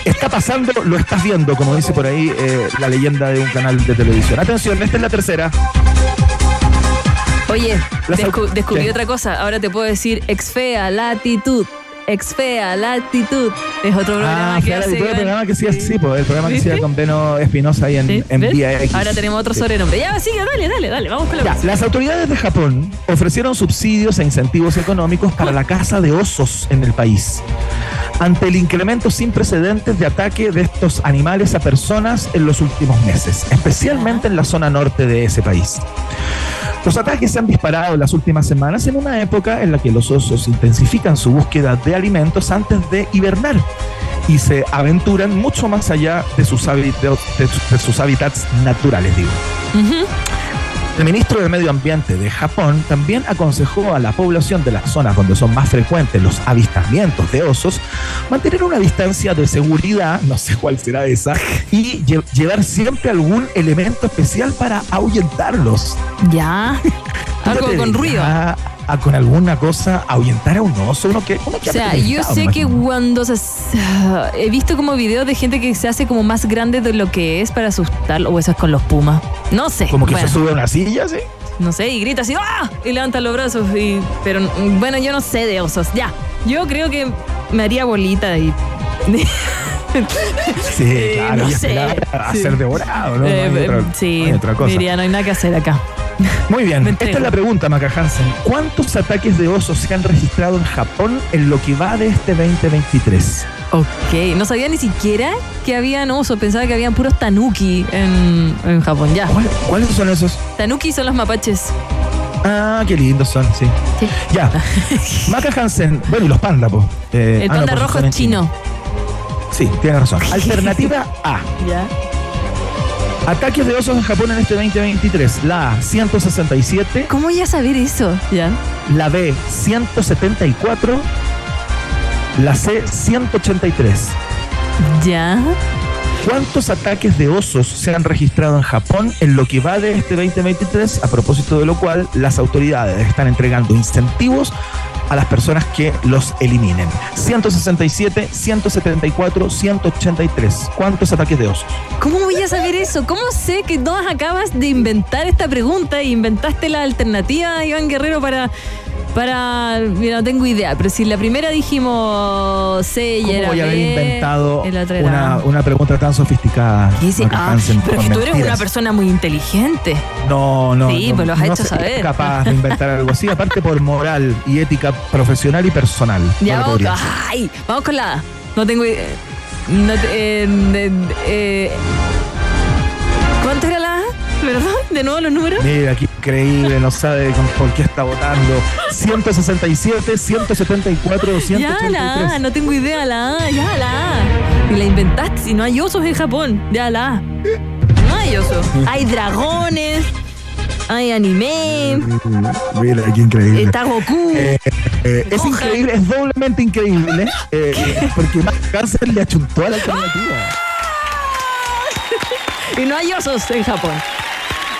Está pasando, lo estás viendo, como dice por ahí eh, la leyenda de un canal de televisión. Atención, esta es la tercera. Oye, descu- descubrí ¿Qué? otra cosa. Ahora te puedo decir exfea latitud. Exfea latitud. Es otro programa Ah, que hace. el Iván. programa que hacía así, pues, el programa que hacía con Beno Espinosa ahí en, ¿Sí? en ¿Ves? Vía X. Ahora tenemos otro sobrenombre. Ya, sigue, dale, dale, dale. Vamos con la Ya, las autoridades de Japón ofrecieron subsidios e incentivos económicos para la caza de osos en el país. Ante el incremento sin precedentes de ataque de estos animales a personas en los últimos meses, especialmente en la zona norte de ese país. Los ataques se han disparado en las últimas semanas en una época en la que los osos intensifican su búsqueda de alimentos antes de hibernar y se aventuran mucho más allá de sus, hábitats naturales, digo. El ministro de Medio Ambiente de Japón también aconsejó a la población de las zonas donde son más frecuentes los avistamientos de osos mantener una distancia de seguridad, no sé cuál será esa, y lle- llevar siempre algún elemento especial para ahuyentarlos. Ya. <laughs> ¿Tú Algo con ruido. A, con alguna cosa ahuyentar a un oso, uno que, uno que O sea, yo sé que cuando se. He visto como videos de gente que se hace como más grande de lo que es para asustarlo. O eso es con los pumas. No sé. como que bueno, se sube a una silla, ¿sí? No sé, y grita así, ¡ah! Y levanta los brazos. Y, pero bueno, yo no sé de osos. Ya. Yo creo que me haría bolita y. <laughs> <laughs> <laughs> Sí, Eh, claro, no sé, a ser devorado, ¿no? No Eh, hay otra- sí, no hay otra cosa. diría, no hay nada que hacer acá. Muy bien, <laughs> esta es la pregunta, Maca Hansen. ¿Cuántos ataques de osos se han registrado en Japón en lo que va de este 2023? Ok, no sabía ni siquiera que habían osos, pensaba que habían puros tanuki en, en Japón, ya. ¿Cuál- ¿Cuáles son esos? Tanuki son los mapaches. Ah, qué lindos son, sí. Sí. Ya. <laughs> Maca Hansen, bueno, y los pandas, po. Eh, El ah, no, panda rojo es chino. Sí, tienes razón. <laughs> Alternativa A. Ya. Ataques de osos en Japón en este 2023. La A, 167. ¿Cómo ya saber eso? Ya. La B, 174. La C, 183. Ya. ¿Cuántos ataques de osos se han registrado en Japón en lo que va de este 2023? A propósito de lo cual, las autoridades están entregando incentivos a las personas que los eliminen. 167, 174, 183. ¿Cuántos ataques de osos? ¿Cómo voy a saber eso? ¿Cómo sé que no acabas de inventar esta pregunta e inventaste la alternativa, Iván Guerrero, para. Para. Mira, no tengo idea, pero si la primera dijimos C y ¿Cómo era voy a haber inventado y una, pregunta tan sofisticada? ¿Qué dice? Ah, pero que tú eres una persona muy inteligente. No, no. Sí, no, pues lo has no hecho saber. capaz de inventar algo así, aparte por moral y ética profesional y personal. Ya No vamos, ay, vamos con la. No tengo idea. No eh, eh, eh, ¿Verdad? ¿De nuevo los números? Mira, qué increíble, no sabe con- por qué está votando. 167, 174, Ya 183. la A, no tengo idea, la A, ya la A. Y la inventaste, si no hay osos en Japón, ya la A. No hay osos. Hay dragones, hay anime, Mira, qué increíble. está Goku. Eh, eh, es increíble, es doblemente increíble, eh, porque más cáncer le achuntó a la alternativa. Y no hay osos en Japón.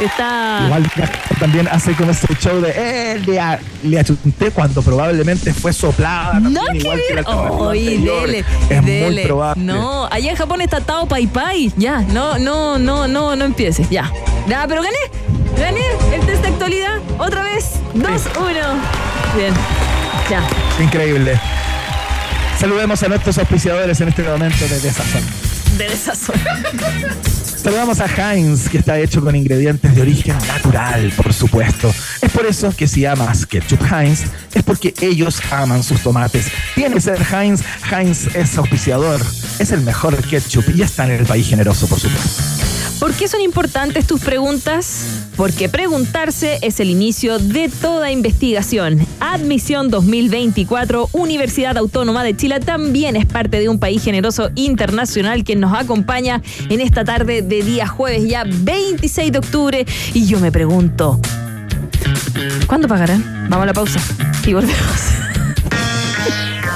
Está. Igual también hace como ese show de eh, le, a- le achunté cuando probablemente fue soplada. No también, que igual la dele, Es dele. muy probable. No, allá en Japón está Tao Pai Pai. Ya, no, no, no, no, no empieces. Ya. Ya, pero gané. Gané el test de actualidad. Otra vez. 2-1. Bien. Ya. Increíble. Saludemos a nuestros auspiciadores en este momento de Desazón. De esa zona. <laughs> Saludamos a Heinz, que está hecho con ingredientes de origen natural, por supuesto. Es por eso que si amas ketchup Heinz, es porque ellos aman sus tomates. Tiene que ser Heinz. Heinz es auspiciador, es el mejor ketchup y está en el país generoso, por supuesto. ¿Por qué son importantes tus preguntas? Porque preguntarse es el inicio de toda investigación. Admisión 2024, Universidad Autónoma de Chile también es parte de un país generoso internacional que nos acompaña en esta tarde de día jueves, ya 26 de octubre. Y yo me pregunto, ¿cuándo pagarán? Vamos a la pausa y volvemos.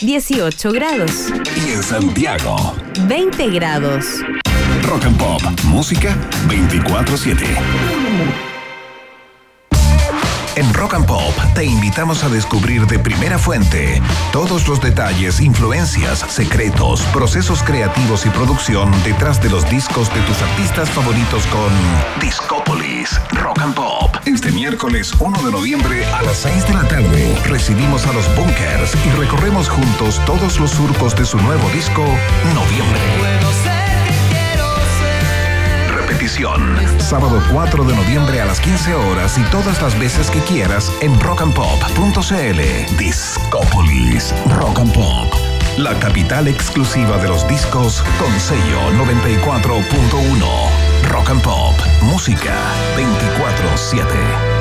18 grados, y en Santiago. 20 grados. Rock and Pop. Música 24-7. En Rock and Pop te invitamos a descubrir de primera fuente todos los detalles, influencias, secretos, procesos creativos y producción detrás de los discos de tus artistas favoritos con Discópolis Rock and Pop. Este miércoles 1 de noviembre a las 6 de la tarde recibimos a los Bunkers y recorremos juntos todos los surcos de su nuevo disco Noviembre. Repetición. Sábado 4 de noviembre a las 15 horas y todas las veces que quieras en rockandpop.cl. Discópolis Rock and Pop. La capital exclusiva de los discos con sello 94.1. Rock and Pop. Música 24-7.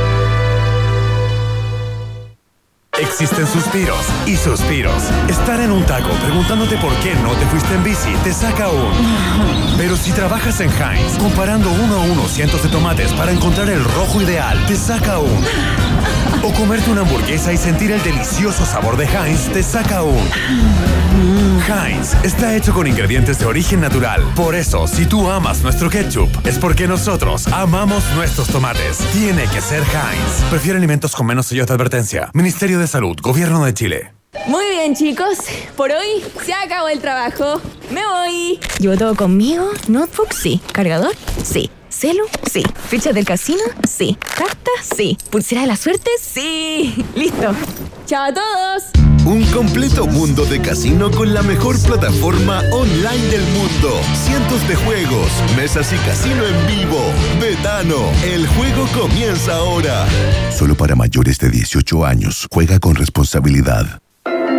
Existen suspiros y suspiros. Estar en un taco preguntándote por qué no te fuiste en bici te saca un. Pero si trabajas en Heinz, comparando uno a uno cientos de tomates para encontrar el rojo ideal, te saca un. <laughs> O comerte una hamburguesa y sentir el delicioso sabor de Heinz te saca un. Heinz está hecho con ingredientes de origen natural. Por eso, si tú amas nuestro ketchup, es porque nosotros amamos nuestros tomates. Tiene que ser Heinz. Prefiere alimentos con menos sellos de advertencia. Ministerio de Salud, Gobierno de Chile. Muy bien, chicos. Por hoy se acabó el trabajo. Me voy. ¿Llevo todo conmigo? ¿Notebook? Sí. ¿Cargador? Sí. ¿Celu? Sí. ¿Ficha del casino? Sí. ¿Carta? Sí. ¿Pulsera de la suerte? Sí. <laughs> Listo. ¡Chao a todos! Un completo mundo de casino con la mejor plataforma online del mundo. Cientos de juegos, mesas y casino en vivo. Betano, el juego comienza ahora. Solo para mayores de 18 años. Juega con responsabilidad.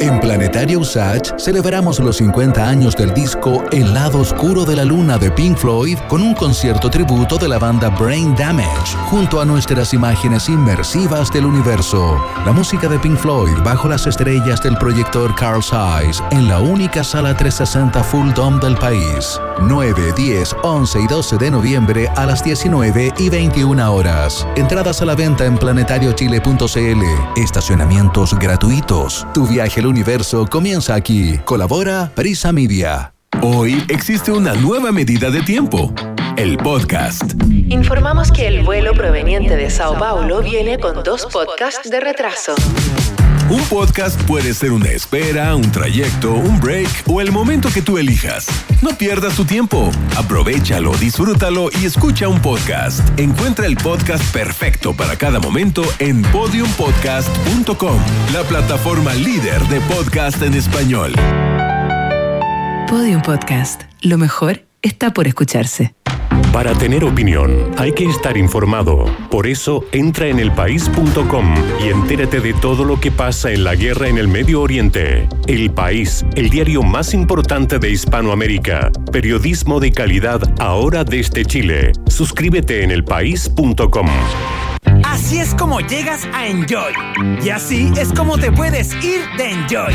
En Planetario Usage celebramos los 50 años del disco El lado oscuro de la luna de Pink Floyd con un concierto tributo de la banda Brain Damage junto a nuestras imágenes inmersivas del universo. La música de Pink Floyd bajo las estrellas del proyector Carl Zeiss en la única sala 360 Full Dome del país. 9, 10, 11 y 12 de noviembre a las 19 y 21 horas. Entradas a la venta en planetariochile.cl. Estacionamientos gratuitos. Tu viaje universo comienza aquí. Colabora Prisa Media. Hoy existe una nueva medida de tiempo. El podcast. Informamos que el vuelo proveniente de Sao Paulo viene con dos podcasts de retraso. Un podcast puede ser una espera, un trayecto, un break o el momento que tú elijas. No pierdas tu tiempo. Aprovechalo, disfrútalo y escucha un podcast. Encuentra el podcast perfecto para cada momento en podiumpodcast.com, la plataforma líder de podcast en español. Podium Podcast. Lo mejor está por escucharse. Para tener opinión hay que estar informado. Por eso entra en elpaís.com y entérate de todo lo que pasa en la guerra en el Medio Oriente. El País, el diario más importante de Hispanoamérica. Periodismo de calidad ahora desde Chile. Suscríbete en elpaís.com. Así es como llegas a Enjoy. Y así es como te puedes ir de Enjoy.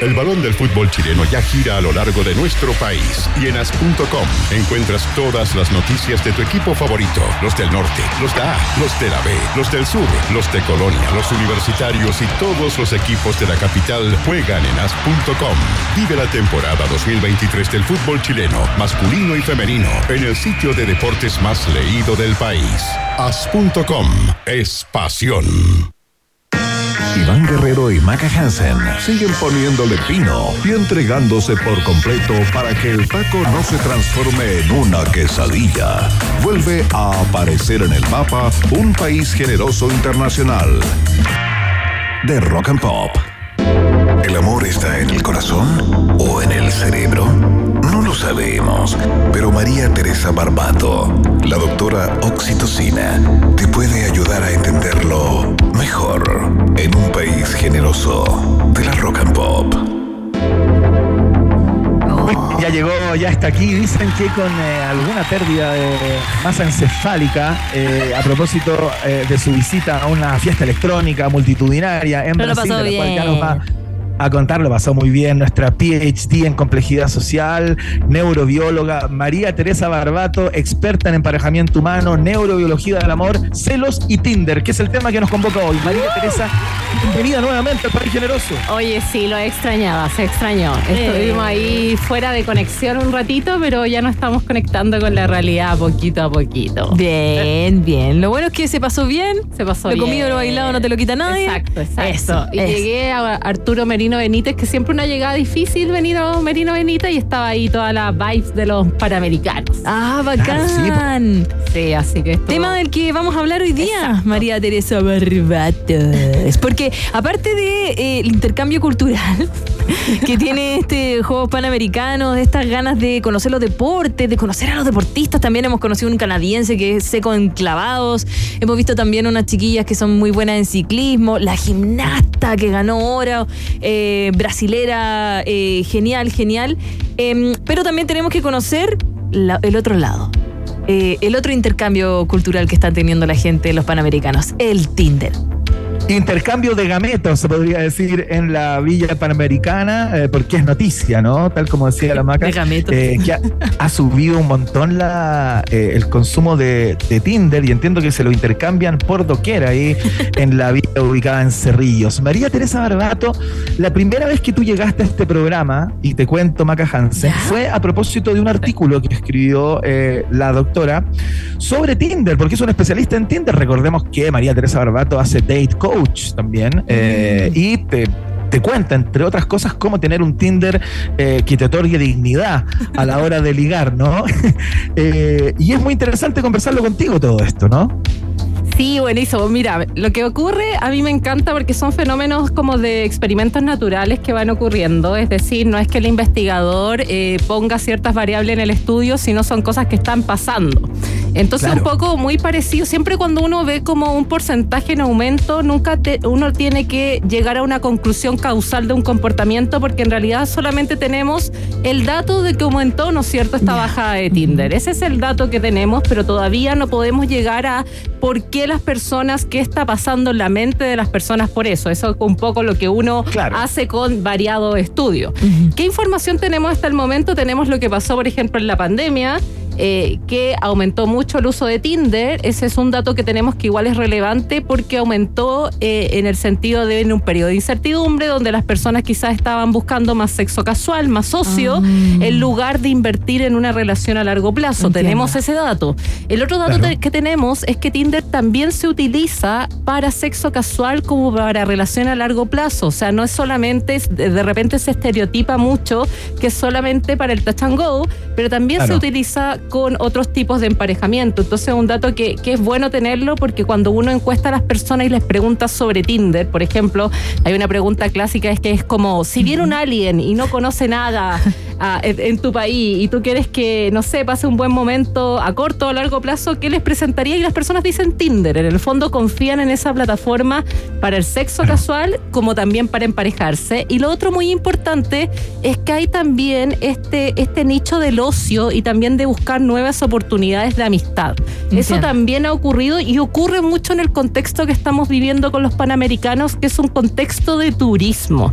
El balón del fútbol chileno ya gira a lo largo de nuestro país y en as.com encuentras todas las noticias de tu equipo favorito, los del norte, los de A, los de la B, los del sur, los de Colonia, los universitarios y todos los equipos de la capital juegan en as.com. Vive la temporada 2023 del fútbol chileno, masculino y femenino, en el sitio de deportes más leído del país. As.com es pasión. Iván Guerrero y Maca Hansen siguen poniéndole pino y entregándose por completo para que el taco no se transforme en una quesadilla. Vuelve a aparecer en el mapa un país generoso internacional de rock and pop. ¿El amor está en el corazón o en el cerebro? No lo sabemos, pero María Teresa Barbato, la doctora Oxitocina, te puede ayudar a entenderlo mejor en un país generoso de la rock and pop. Ya llegó, ya está aquí. Dicen que con eh, alguna pérdida de masa encefálica, eh, a propósito eh, de su visita a una fiesta electrónica multitudinaria en Pero lo Brasil, pasó de la cual ya nos va a contar, lo pasó muy bien nuestra PhD en complejidad social, neurobióloga María Teresa Barbato, experta en emparejamiento humano, neurobiología del amor, celos y Tinder, que es el tema que nos convoca hoy. María Teresa, bienvenida nuevamente al País Generoso. Oye, sí, lo extrañaba, se extrañó. Eh. Estuvimos ahí fuera de conexión un ratito, pero ya nos estamos conectando con la realidad poquito a poquito. Bien, bien. Lo bueno es que se pasó bien. Se pasó Lo bien. comido, lo bailado no te lo quita nadie. Exacto, exacto. Eso, y eso. llegué a Arturo Merino Benítez, que siempre una llegada difícil venir a Merino Benítez y estaba ahí toda la vibes de los panamericanos. Ah, bacán. Claro, Sí, así que estuvo- Tema del que vamos a hablar hoy día, María Teresa Barbato. Es porque, aparte del de, eh, el intercambio cultural <laughs> que tiene este Juegos Panamericanos, estas ganas de conocer los deportes, de conocer a los deportistas, también hemos conocido un canadiense que es seco en clavados, hemos visto también unas chiquillas que son muy buenas en ciclismo, la gimnasta que ganó oro, eh, brasilera, eh, genial, genial. Em, pero también tenemos que conocer el otro lado. Eh, el otro intercambio cultural que están teniendo la gente, los panamericanos, el Tinder. Intercambio de gametos, se podría decir, en la Villa Panamericana, eh, porque es noticia, ¿no? Tal como decía la Maca, De gametos. eh, que ha, ha subido un montón la, eh, el consumo de, de Tinder y entiendo que se lo intercambian por doquier ahí <laughs> en la villa ubicada en Cerrillos. María Teresa Barbato, la primera vez que tú llegaste a este programa, y te cuento, Maca Hansen, fue a propósito de un artículo que escribió eh, la doctora sobre Tinder, porque es una especialista en Tinder. Recordemos que María Teresa Barbato hace date coach también eh, y te, te cuenta, entre otras cosas, cómo tener un Tinder eh, que te otorgue dignidad a la hora de ligar, ¿no? <laughs> Eh, y es muy interesante conversarlo contigo todo esto, ¿no? Sí, buenísimo. Mira, lo que ocurre a mí me encanta porque son fenómenos como de experimentos naturales que van ocurriendo. Es decir, no es que el investigador eh, ponga ciertas variables en el estudio, sino son cosas que están pasando. Entonces, Claro. un poco muy parecido. Siempre cuando uno ve como un porcentaje en aumento, nunca te- uno tiene que llegar a una conclusión causal de un comportamiento, porque en realidad solamente tenemos el dato de que aumentó, ¿no es cierto?, esta bajada de Tinder. Ese es el dato que tenemos, pero todavía no podemos llegar a por qué las personas, qué está pasando en la mente de las personas por eso. Eso es un poco lo que uno hace con variado estudio. ¿Qué información tenemos hasta el momento? Tenemos lo que pasó, por ejemplo, en la pandemia. Eh, que aumentó mucho el uso de Tinder. Ese es un dato que tenemos que igual es relevante porque aumentó eh, en el sentido de en un periodo de incertidumbre donde las personas quizás estaban buscando más sexo casual, más socio, en lugar de invertir en una relación a largo plazo. Entiendo. Tenemos ese dato. El otro dato Claro. que tenemos es que Tinder también se utiliza para sexo casual como para relación a largo plazo. O sea, no es solamente, de repente se estereotipa mucho que es solamente para el touch and go, pero también se utiliza con otros tipos de emparejamiento. Entonces es un dato que, que es bueno tenerlo porque cuando uno encuesta a las personas y les pregunta sobre Tinder, por ejemplo, hay una pregunta clásica es que es como, si viene un alien y no conoce nada <laughs> en, en tu país y tú quieres que, no sé, pase un buen momento a corto o largo plazo, ¿qué les presentaría? Y las personas dicen Tinder. En el fondo confían en esa plataforma para el sexo casual como también para emparejarse. Y lo otro muy importante es que hay también este, este nicho del ocio y también de buscar nuevas oportunidades de amistad. Eso Entiendo. también ha ocurrido y ocurre mucho en el contexto que estamos viviendo con los panamericanos, que es un contexto de turismo.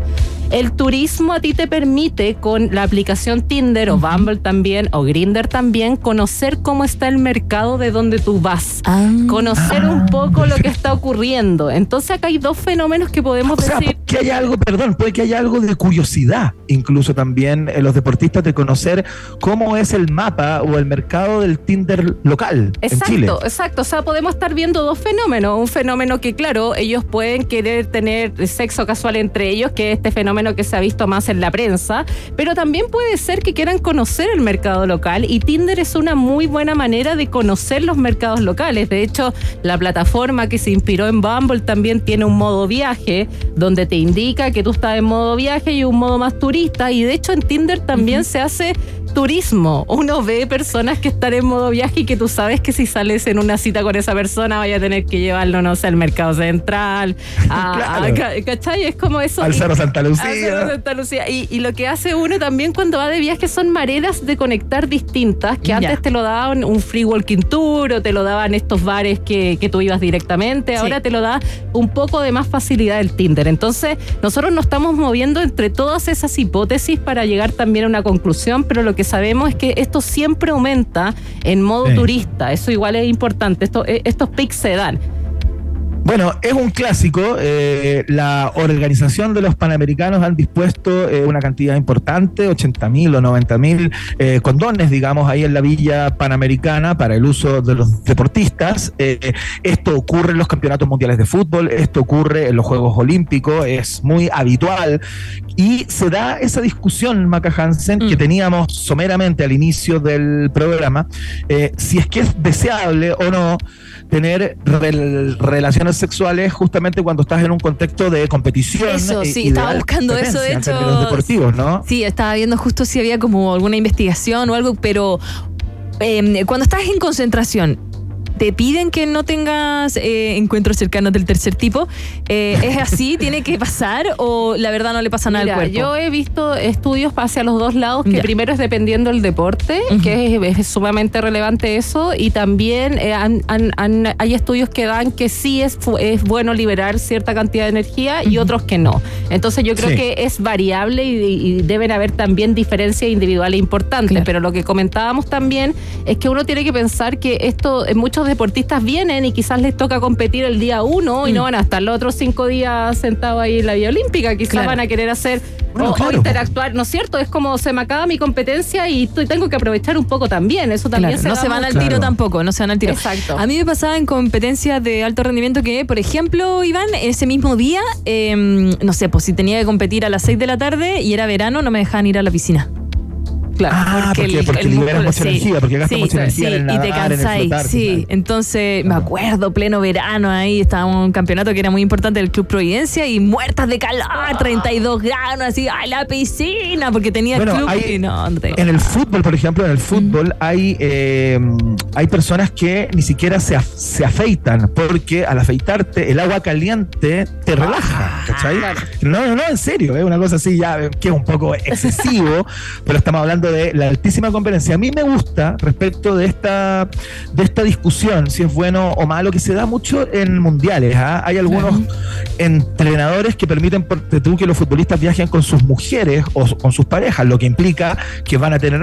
El turismo a ti te permite con la aplicación Tinder o Bumble también o Grinder también conocer cómo está el mercado de donde tú vas. Conocer un poco lo que está ocurriendo. Entonces acá hay dos fenómenos que podemos O sea, decir. que haya algo, perdón, puede que haya algo de curiosidad, incluso también en los deportistas de conocer cómo es el mapa o el mercado del Tinder local en Chile. Exacto, exacto. O sea, podemos estar viendo dos fenómenos. Un fenómeno que, claro, ellos pueden querer tener sexo casual entre ellos, que es este fenómeno que se ha visto más en la prensa, pero también puede ser que quieran conocer el mercado local y Tinder es una muy buena manera de conocer los mercados locales. De hecho, la plataforma que se inspiró en Bumble también tiene un modo viaje donde te indica que tú estás en modo viaje y un modo más turista y de hecho en Tinder también se hace turismo. Uno ve personas que están en modo viaje y que tú sabes que si sales en una cita con esa persona vaya a tener que llevarlo, no sé, al mercado central, <laughs> a, Claro. a- ca- ¿cachai? Es como eso. Al Cerro Santa Lucía. al Cerro Santa Lucía. Y, y lo que hace uno también cuando va de viaje son maneras de conectar distintas, que Ya. antes te lo daban un free walking tour o te lo daban estos bares que, que tú ibas directamente, Sí. ahora te lo da un poco de más facilidad el Tinder. Entonces, nosotros nos estamos moviendo entre todas esas hipótesis para llegar también a una conclusión, pero lo que sabemos es que esto siempre aumenta en modo Sí. turista. Eso igual es importante. Esto, eh, estos pics se dan. Bueno, es un clásico. eh, la organización de los Panamericanos han dispuesto eh, una cantidad importante, 80 mil o 90 mil eh, condones, digamos, ahí en la Villa Panamericana para el uso de los deportistas. Eh, esto ocurre en los campeonatos mundiales de fútbol, esto ocurre en los Juegos Olímpicos, es muy habitual. Y se da esa discusión, Maca Hansen, que teníamos someramente al inicio del programa, eh, si es que es deseable o no tener rel- relaciones sexuales justamente cuando estás en un contexto de competición. Eso, sí, y estaba buscando eso, de hecho. términos deportivos, ¿no? Sí, estaba viendo justo si había como alguna investigación o algo, pero eh, cuando estás en concentración, te piden que no tengas eh, encuentros cercanos del tercer tipo. Eh, ¿Es así? <laughs> ¿Tiene que pasar? ¿O la verdad no le pasa nada Mira, al cuerpo? Yo he visto estudios hacia los dos lados, que Ya. primero es dependiendo del deporte, que es, es sumamente relevante eso, y también eh, han- han- han- hay estudios que dan que sí es, bueno liberar cierta cantidad de energía y otros que no. Entonces yo creo Sí. que es variable y, y deben haber también diferencias individuales importantes, pero lo que comentábamos también es que uno tiene que pensar que esto, eh, muchos deportistas vienen y quizás les toca competir el día uno y no van a estar los otros cinco días sentados ahí en la vía olímpica, quizás Claro. van a querer hacer Bueno, o, o claro. interactuar, ¿no es cierto? Es como se me acaba mi competencia y tengo que aprovechar un poco también, eso también Claro, se no se van al tiro tampoco, no se van al tiro. Exacto. A mí me pasaba en competencias de alto rendimiento que, por ejemplo, Iván, ese mismo día, eh, no sé, pues si tenía que competir a las 6 de la tarde y era verano, no me dejaban ir a la piscina. Claro, Ah, porque, porque liberas mucha energía, porque gastas sí, mucha energía sí, en el y te nadar, en el cansáis, flotar, sí. Entonces, me acuerdo, pleno verano ahí, en un campeonato que era muy importante del Club Providencia y muertas de calor, 32 grados, así, ¡ay, la piscina! Porque tenía Bueno, club hay- y no, no En el fútbol, por ejemplo, en el fútbol hay, eh, hay personas que ni siquiera se, se afeitan porque al afeitarte el agua caliente te relaja, ¿cachai? No, no, no, en serio, es una cosa así ya que es un poco excesivo, <laughs> pero estamos hablando de la altísima competencia. A mí me gusta respecto de esta, de esta discusión, si es bueno o malo, que se da mucho en mundiales. ¿ah? Hay algunos entrenadores que permiten tú, que los futbolistas viajen con sus mujeres o con sus parejas, lo que implica que van a tener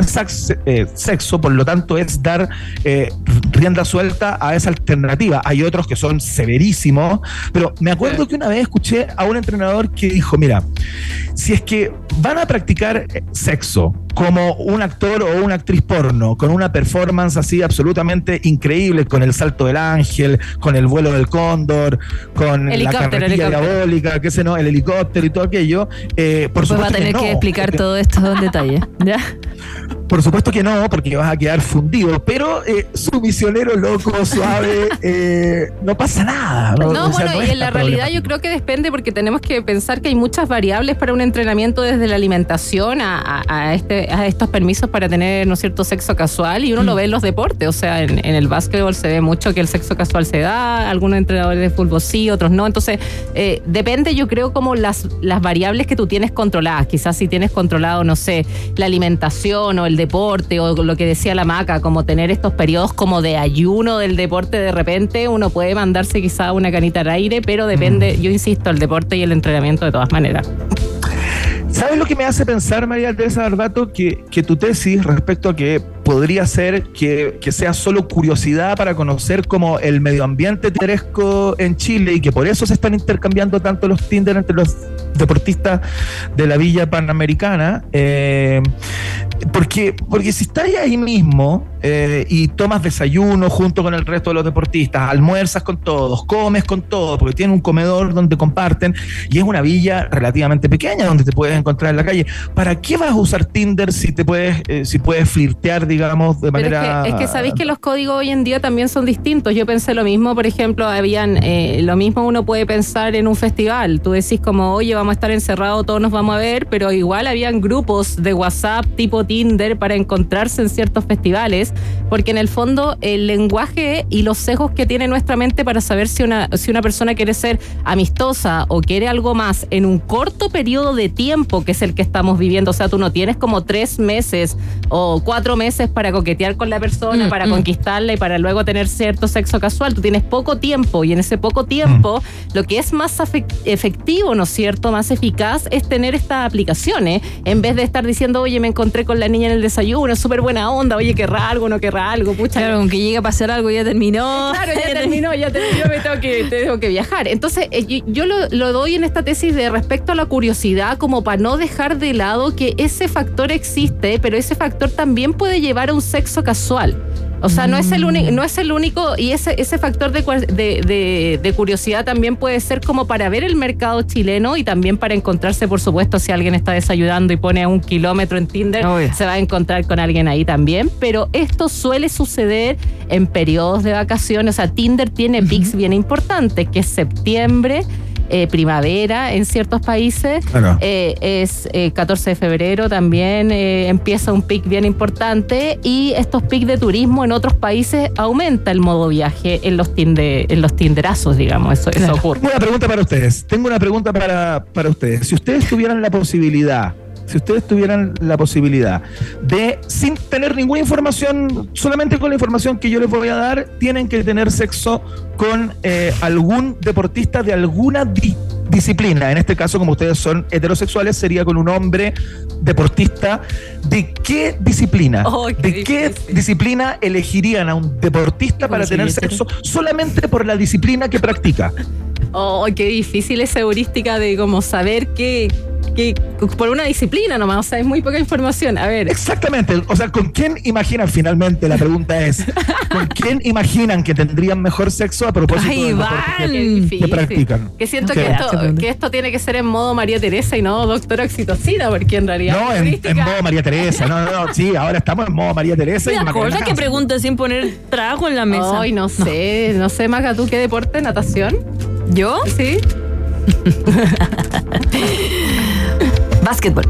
eh, sexo, por lo tanto es dar eh, rienda suelta a esa alternativa. Hay otros que son severísimos, pero me acuerdo que una vez escuché a un entrenador que dijo, mira, si es que van a practicar eh, sexo como un actor o una actriz porno, con una performance así absolutamente increíble, con el salto del ángel, con el vuelo del cóndor, con Helicóptero, la carretilla diabólica, qué sé no, el helicóptero y todo aquello, eh, por Después va a supuesto tener que, que, no. explicar todo esto en detalle. ¿Ya? Por supuesto que no, porque vas a quedar fundido, pero eh, su misionero loco, suave, <laughs> eh, no pasa nada. No, O sea, bueno, no y en la realidad yo creo que depende porque tenemos que pensar que hay muchas variables para un entrenamiento desde la alimentación a, a- a este, a estos permisos para tener, ¿no es cierto?, sexo casual y uno Mm. lo ve en los deportes, o sea, en, en el básquetbol se ve mucho que el sexo casual se da, algunos entrenadores de fútbol sí, otros no, entonces eh, depende yo creo como las, las variables que tú tienes controladas, quizás si tienes controlado, no sé, la alimentación o el deporte o lo que decía la maca, como tener estos periodos como de ayuno del deporte de repente, uno puede mandarse quizá una canita al aire, pero depende, yo insisto, el deporte y el entrenamiento de todas maneras. ¿Sabes lo que me hace pensar, María Teresa Barbato? Que, que tu tesis respecto a que podría ser que, que sea solo curiosidad para conocer como el medio ambiente tinderesco en Chile y que por eso se están intercambiando tanto los Tinder entre los deportistas de la Villa Panamericana. eh, porque, porque si estás ahí mismo eh, y tomas desayuno junto con el resto de los deportistas, almuerzas con todos, comes con todos, porque tienen un comedor donde comparten y es una villa relativamente pequeña donde te puedes encontrar en la calle. ¿Para qué vas a usar Tinder si te puedes, eh, si puedes flirtear, digamos, de Pero manera es que, es que sabéis que los códigos hoy en día también son distintos. Yo pensé lo mismo, por ejemplo, habían eh, lo mismo uno puede pensar en un festival. Tú decís como, oye, vamos a estar encerrados, todos nos vamos a ver, pero igual habían grupos de WhatsApp tipo Tinder para encontrarse en ciertos festivales, porque en el fondo el lenguaje y los sesgos que tiene nuestra mente para saber si una, si una persona quiere ser amistosa o quiere algo más en un corto periodo de tiempo, que es el que estamos viviendo, o sea, tú no tienes como tres meses o cuatro meses para coquetear con la persona, Mm, para mm. conquistarla y para luego tener cierto sexo casual. Tú tienes poco tiempo y en ese poco tiempo lo que es más efectivo, ¿no es cierto? Más eficaz es tener estas aplicaciones en vez de estar diciendo, oye, me encontré con la niña en el desayuno, es súper buena onda, oye, querrá algo, no querrá algo, pucha. Claro, aunque llegue a pasar algo, ya terminó. Claro, ya <laughs> terminó, ya terminó, me tengo que, tengo que viajar. Entonces, eh, yo, yo lo, lo doy en esta tesis de respecto a la curiosidad, como para no dejar de lado que ese factor existe, pero ese factor también puede llevar a un sexo casual. O sea, no es el único, no es el único, y ese, ese factor de, de, de- de curiosidad también puede ser como para ver el mercado chileno y también para encontrarse, por supuesto, si alguien está desayunando y pone a un kilómetro en Tinder, se va a encontrar con alguien ahí también. Pero esto suele suceder en periodos de vacaciones. O sea, Tinder tiene pics bien importantes, que es septiembre. Eh, primavera en ciertos países. Claro. Eh, es eh, 14 de febrero también eh, empieza un pic bien importante y estos pics de turismo en otros países aumenta el modo viaje en los, tinde, en los tinderazos, digamos, eso, eso ocurre. Una pregunta para ustedes. Tengo una pregunta para, para ustedes. Si ustedes tuvieran la posibilidad, si ustedes tuvieran la posibilidad de, sin tener ninguna información, solamente con la información que yo les voy a dar, tienen que tener sexo con eh, algún deportista de alguna di- disciplina. En este caso, como ustedes son heterosexuales, sería con un hombre deportista. ¿De qué disciplina? Oh, qué ¿De qué disciplina elegirían a un deportista para tener sexo solamente por la disciplina que practica? Oh, qué difícil esa heurística de como saber que, que por una disciplina nomás, o sea, es muy poca información. A ver. Exactamente. O sea, ¿con quién imaginan finalmente? La pregunta es, ¿con <laughs> quién imaginan que tendrían mejor sexo a propósito Ay, deporte Qué que, difícil. que practican? Que siento ¿Qué? que esto, que esto tiene que ser en modo María Teresa y no doctora oxitocina, porque en realidad. No, en, modo María Teresa. No, no, no. Sí, ahora estamos en modo María Teresa. y ¿Te acuerdas que pregunta sin poner trago en la mesa? Ay, no sé, no sé, Maga, ¿tú qué deporte? ¿Natación? ¿Yo? Sí. <laughs> Básquetbol.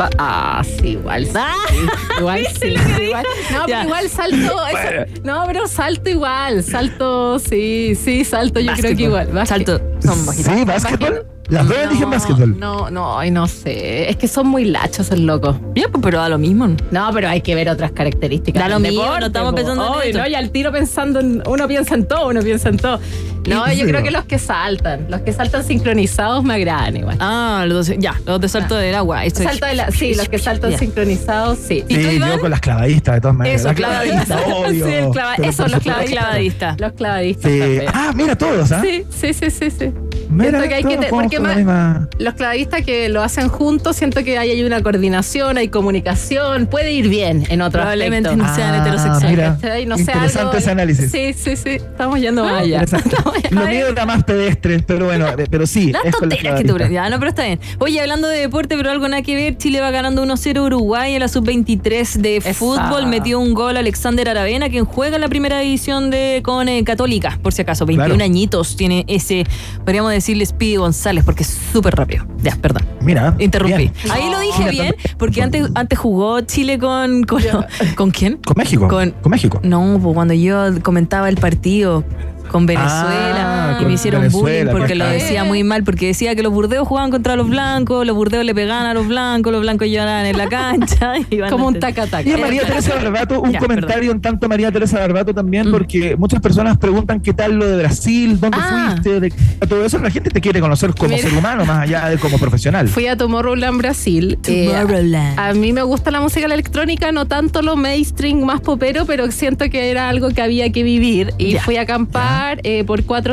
Va- ah, sí, igual. sí. <laughs> igual sí, igual. No, pero igual salto. eso- no, pero salto igual. Salto, sí, sí, salto. Yo creo que igual. Salto. Son. Sí, básquetbol. Las dos eligen básquetbol. No, no, ay, no sé. Es que son muy lachos el loco. Ya, pues, pero da lo mismo. No, pero hay que ver otras características. Da lo mismo, no estamos pensando en Ay, esto. no, y al tiro pensando en. Uno piensa en todo, uno piensa en todo. No, yo creo que los que saltan, los que saltan sincronizados me agradan igual. Ah, los dos, ya, los de salto del agua. Esto Salto de la- sí, los que saltan sincronizados, sí. ¿Y tú, Sí, Iván? yo con las clavadistas, de todas maneras. Eso, Las clavadistas. obvio. Sí, el clava- Pero eso, los clavadistas. Clavadista. Los clavadistas Sí. también. Ah, mira todos, ¿ah? Sí, sí, sí, sí, sí. Mira, Siento que hay que te- porque más- misma- Los clavadistas que lo hacen juntos, siento que ahí hay una coordinación, hay comunicación, puede ir bien en otro Probablemente aspecto. no sean Ah, heterosexuales. mira. Interesante algo- ese análisis. Sí, sí, sí. Estamos yendo más allá. Interesante. <laughs> Lo mío era más pedestre, pero bueno, pero sí. Las tonteras que tú. Ya, no, pero está bien. Oye, hablando de deporte, pero algo nada que ver, Chile va ganando 1-0 Uruguay en la sub-23 de Esa. fútbol. Metió un gol Alexander Aravena, quien juega en la primera división de con eh, Católica, por si acaso. 21 Claro. añitos tiene ese, podríamos decirle Speedy González, porque es súper rápido. Ya, perdón. Mira. Interrumpí. bien. Ahí lo dije bien, porque antes, antes jugó Chile con. ¿Con, ¿con quién? Con México. Con- Con México. No, pues cuando yo comentaba el partido con Venezuela Ah, y con me hicieron Venezuela, bullying porque lo decía muy mal, porque decía que los burdeos jugaban contra los blancos, los burdeos le pegaban a los blancos, los blancos lloraban en la <laughs> cancha. Como un a- taca-taca. Y a María Teresa <laughs> Barbato, un Ya, comentario en tanto a María Teresa Barbato también, Mm. porque muchas personas preguntan qué tal lo de Brasil, dónde Ah. fuiste, de, todo eso. La gente te quiere conocer como Mira. ser humano, más allá de como profesional. Fui a Tomorrowland Brasil. Eh, Tomorrowland. a mí me gusta la música electrónica, no tanto lo mainstream más popero, pero siento que era algo que había que vivir. Y Ya. fui a acampar eh, por cuatro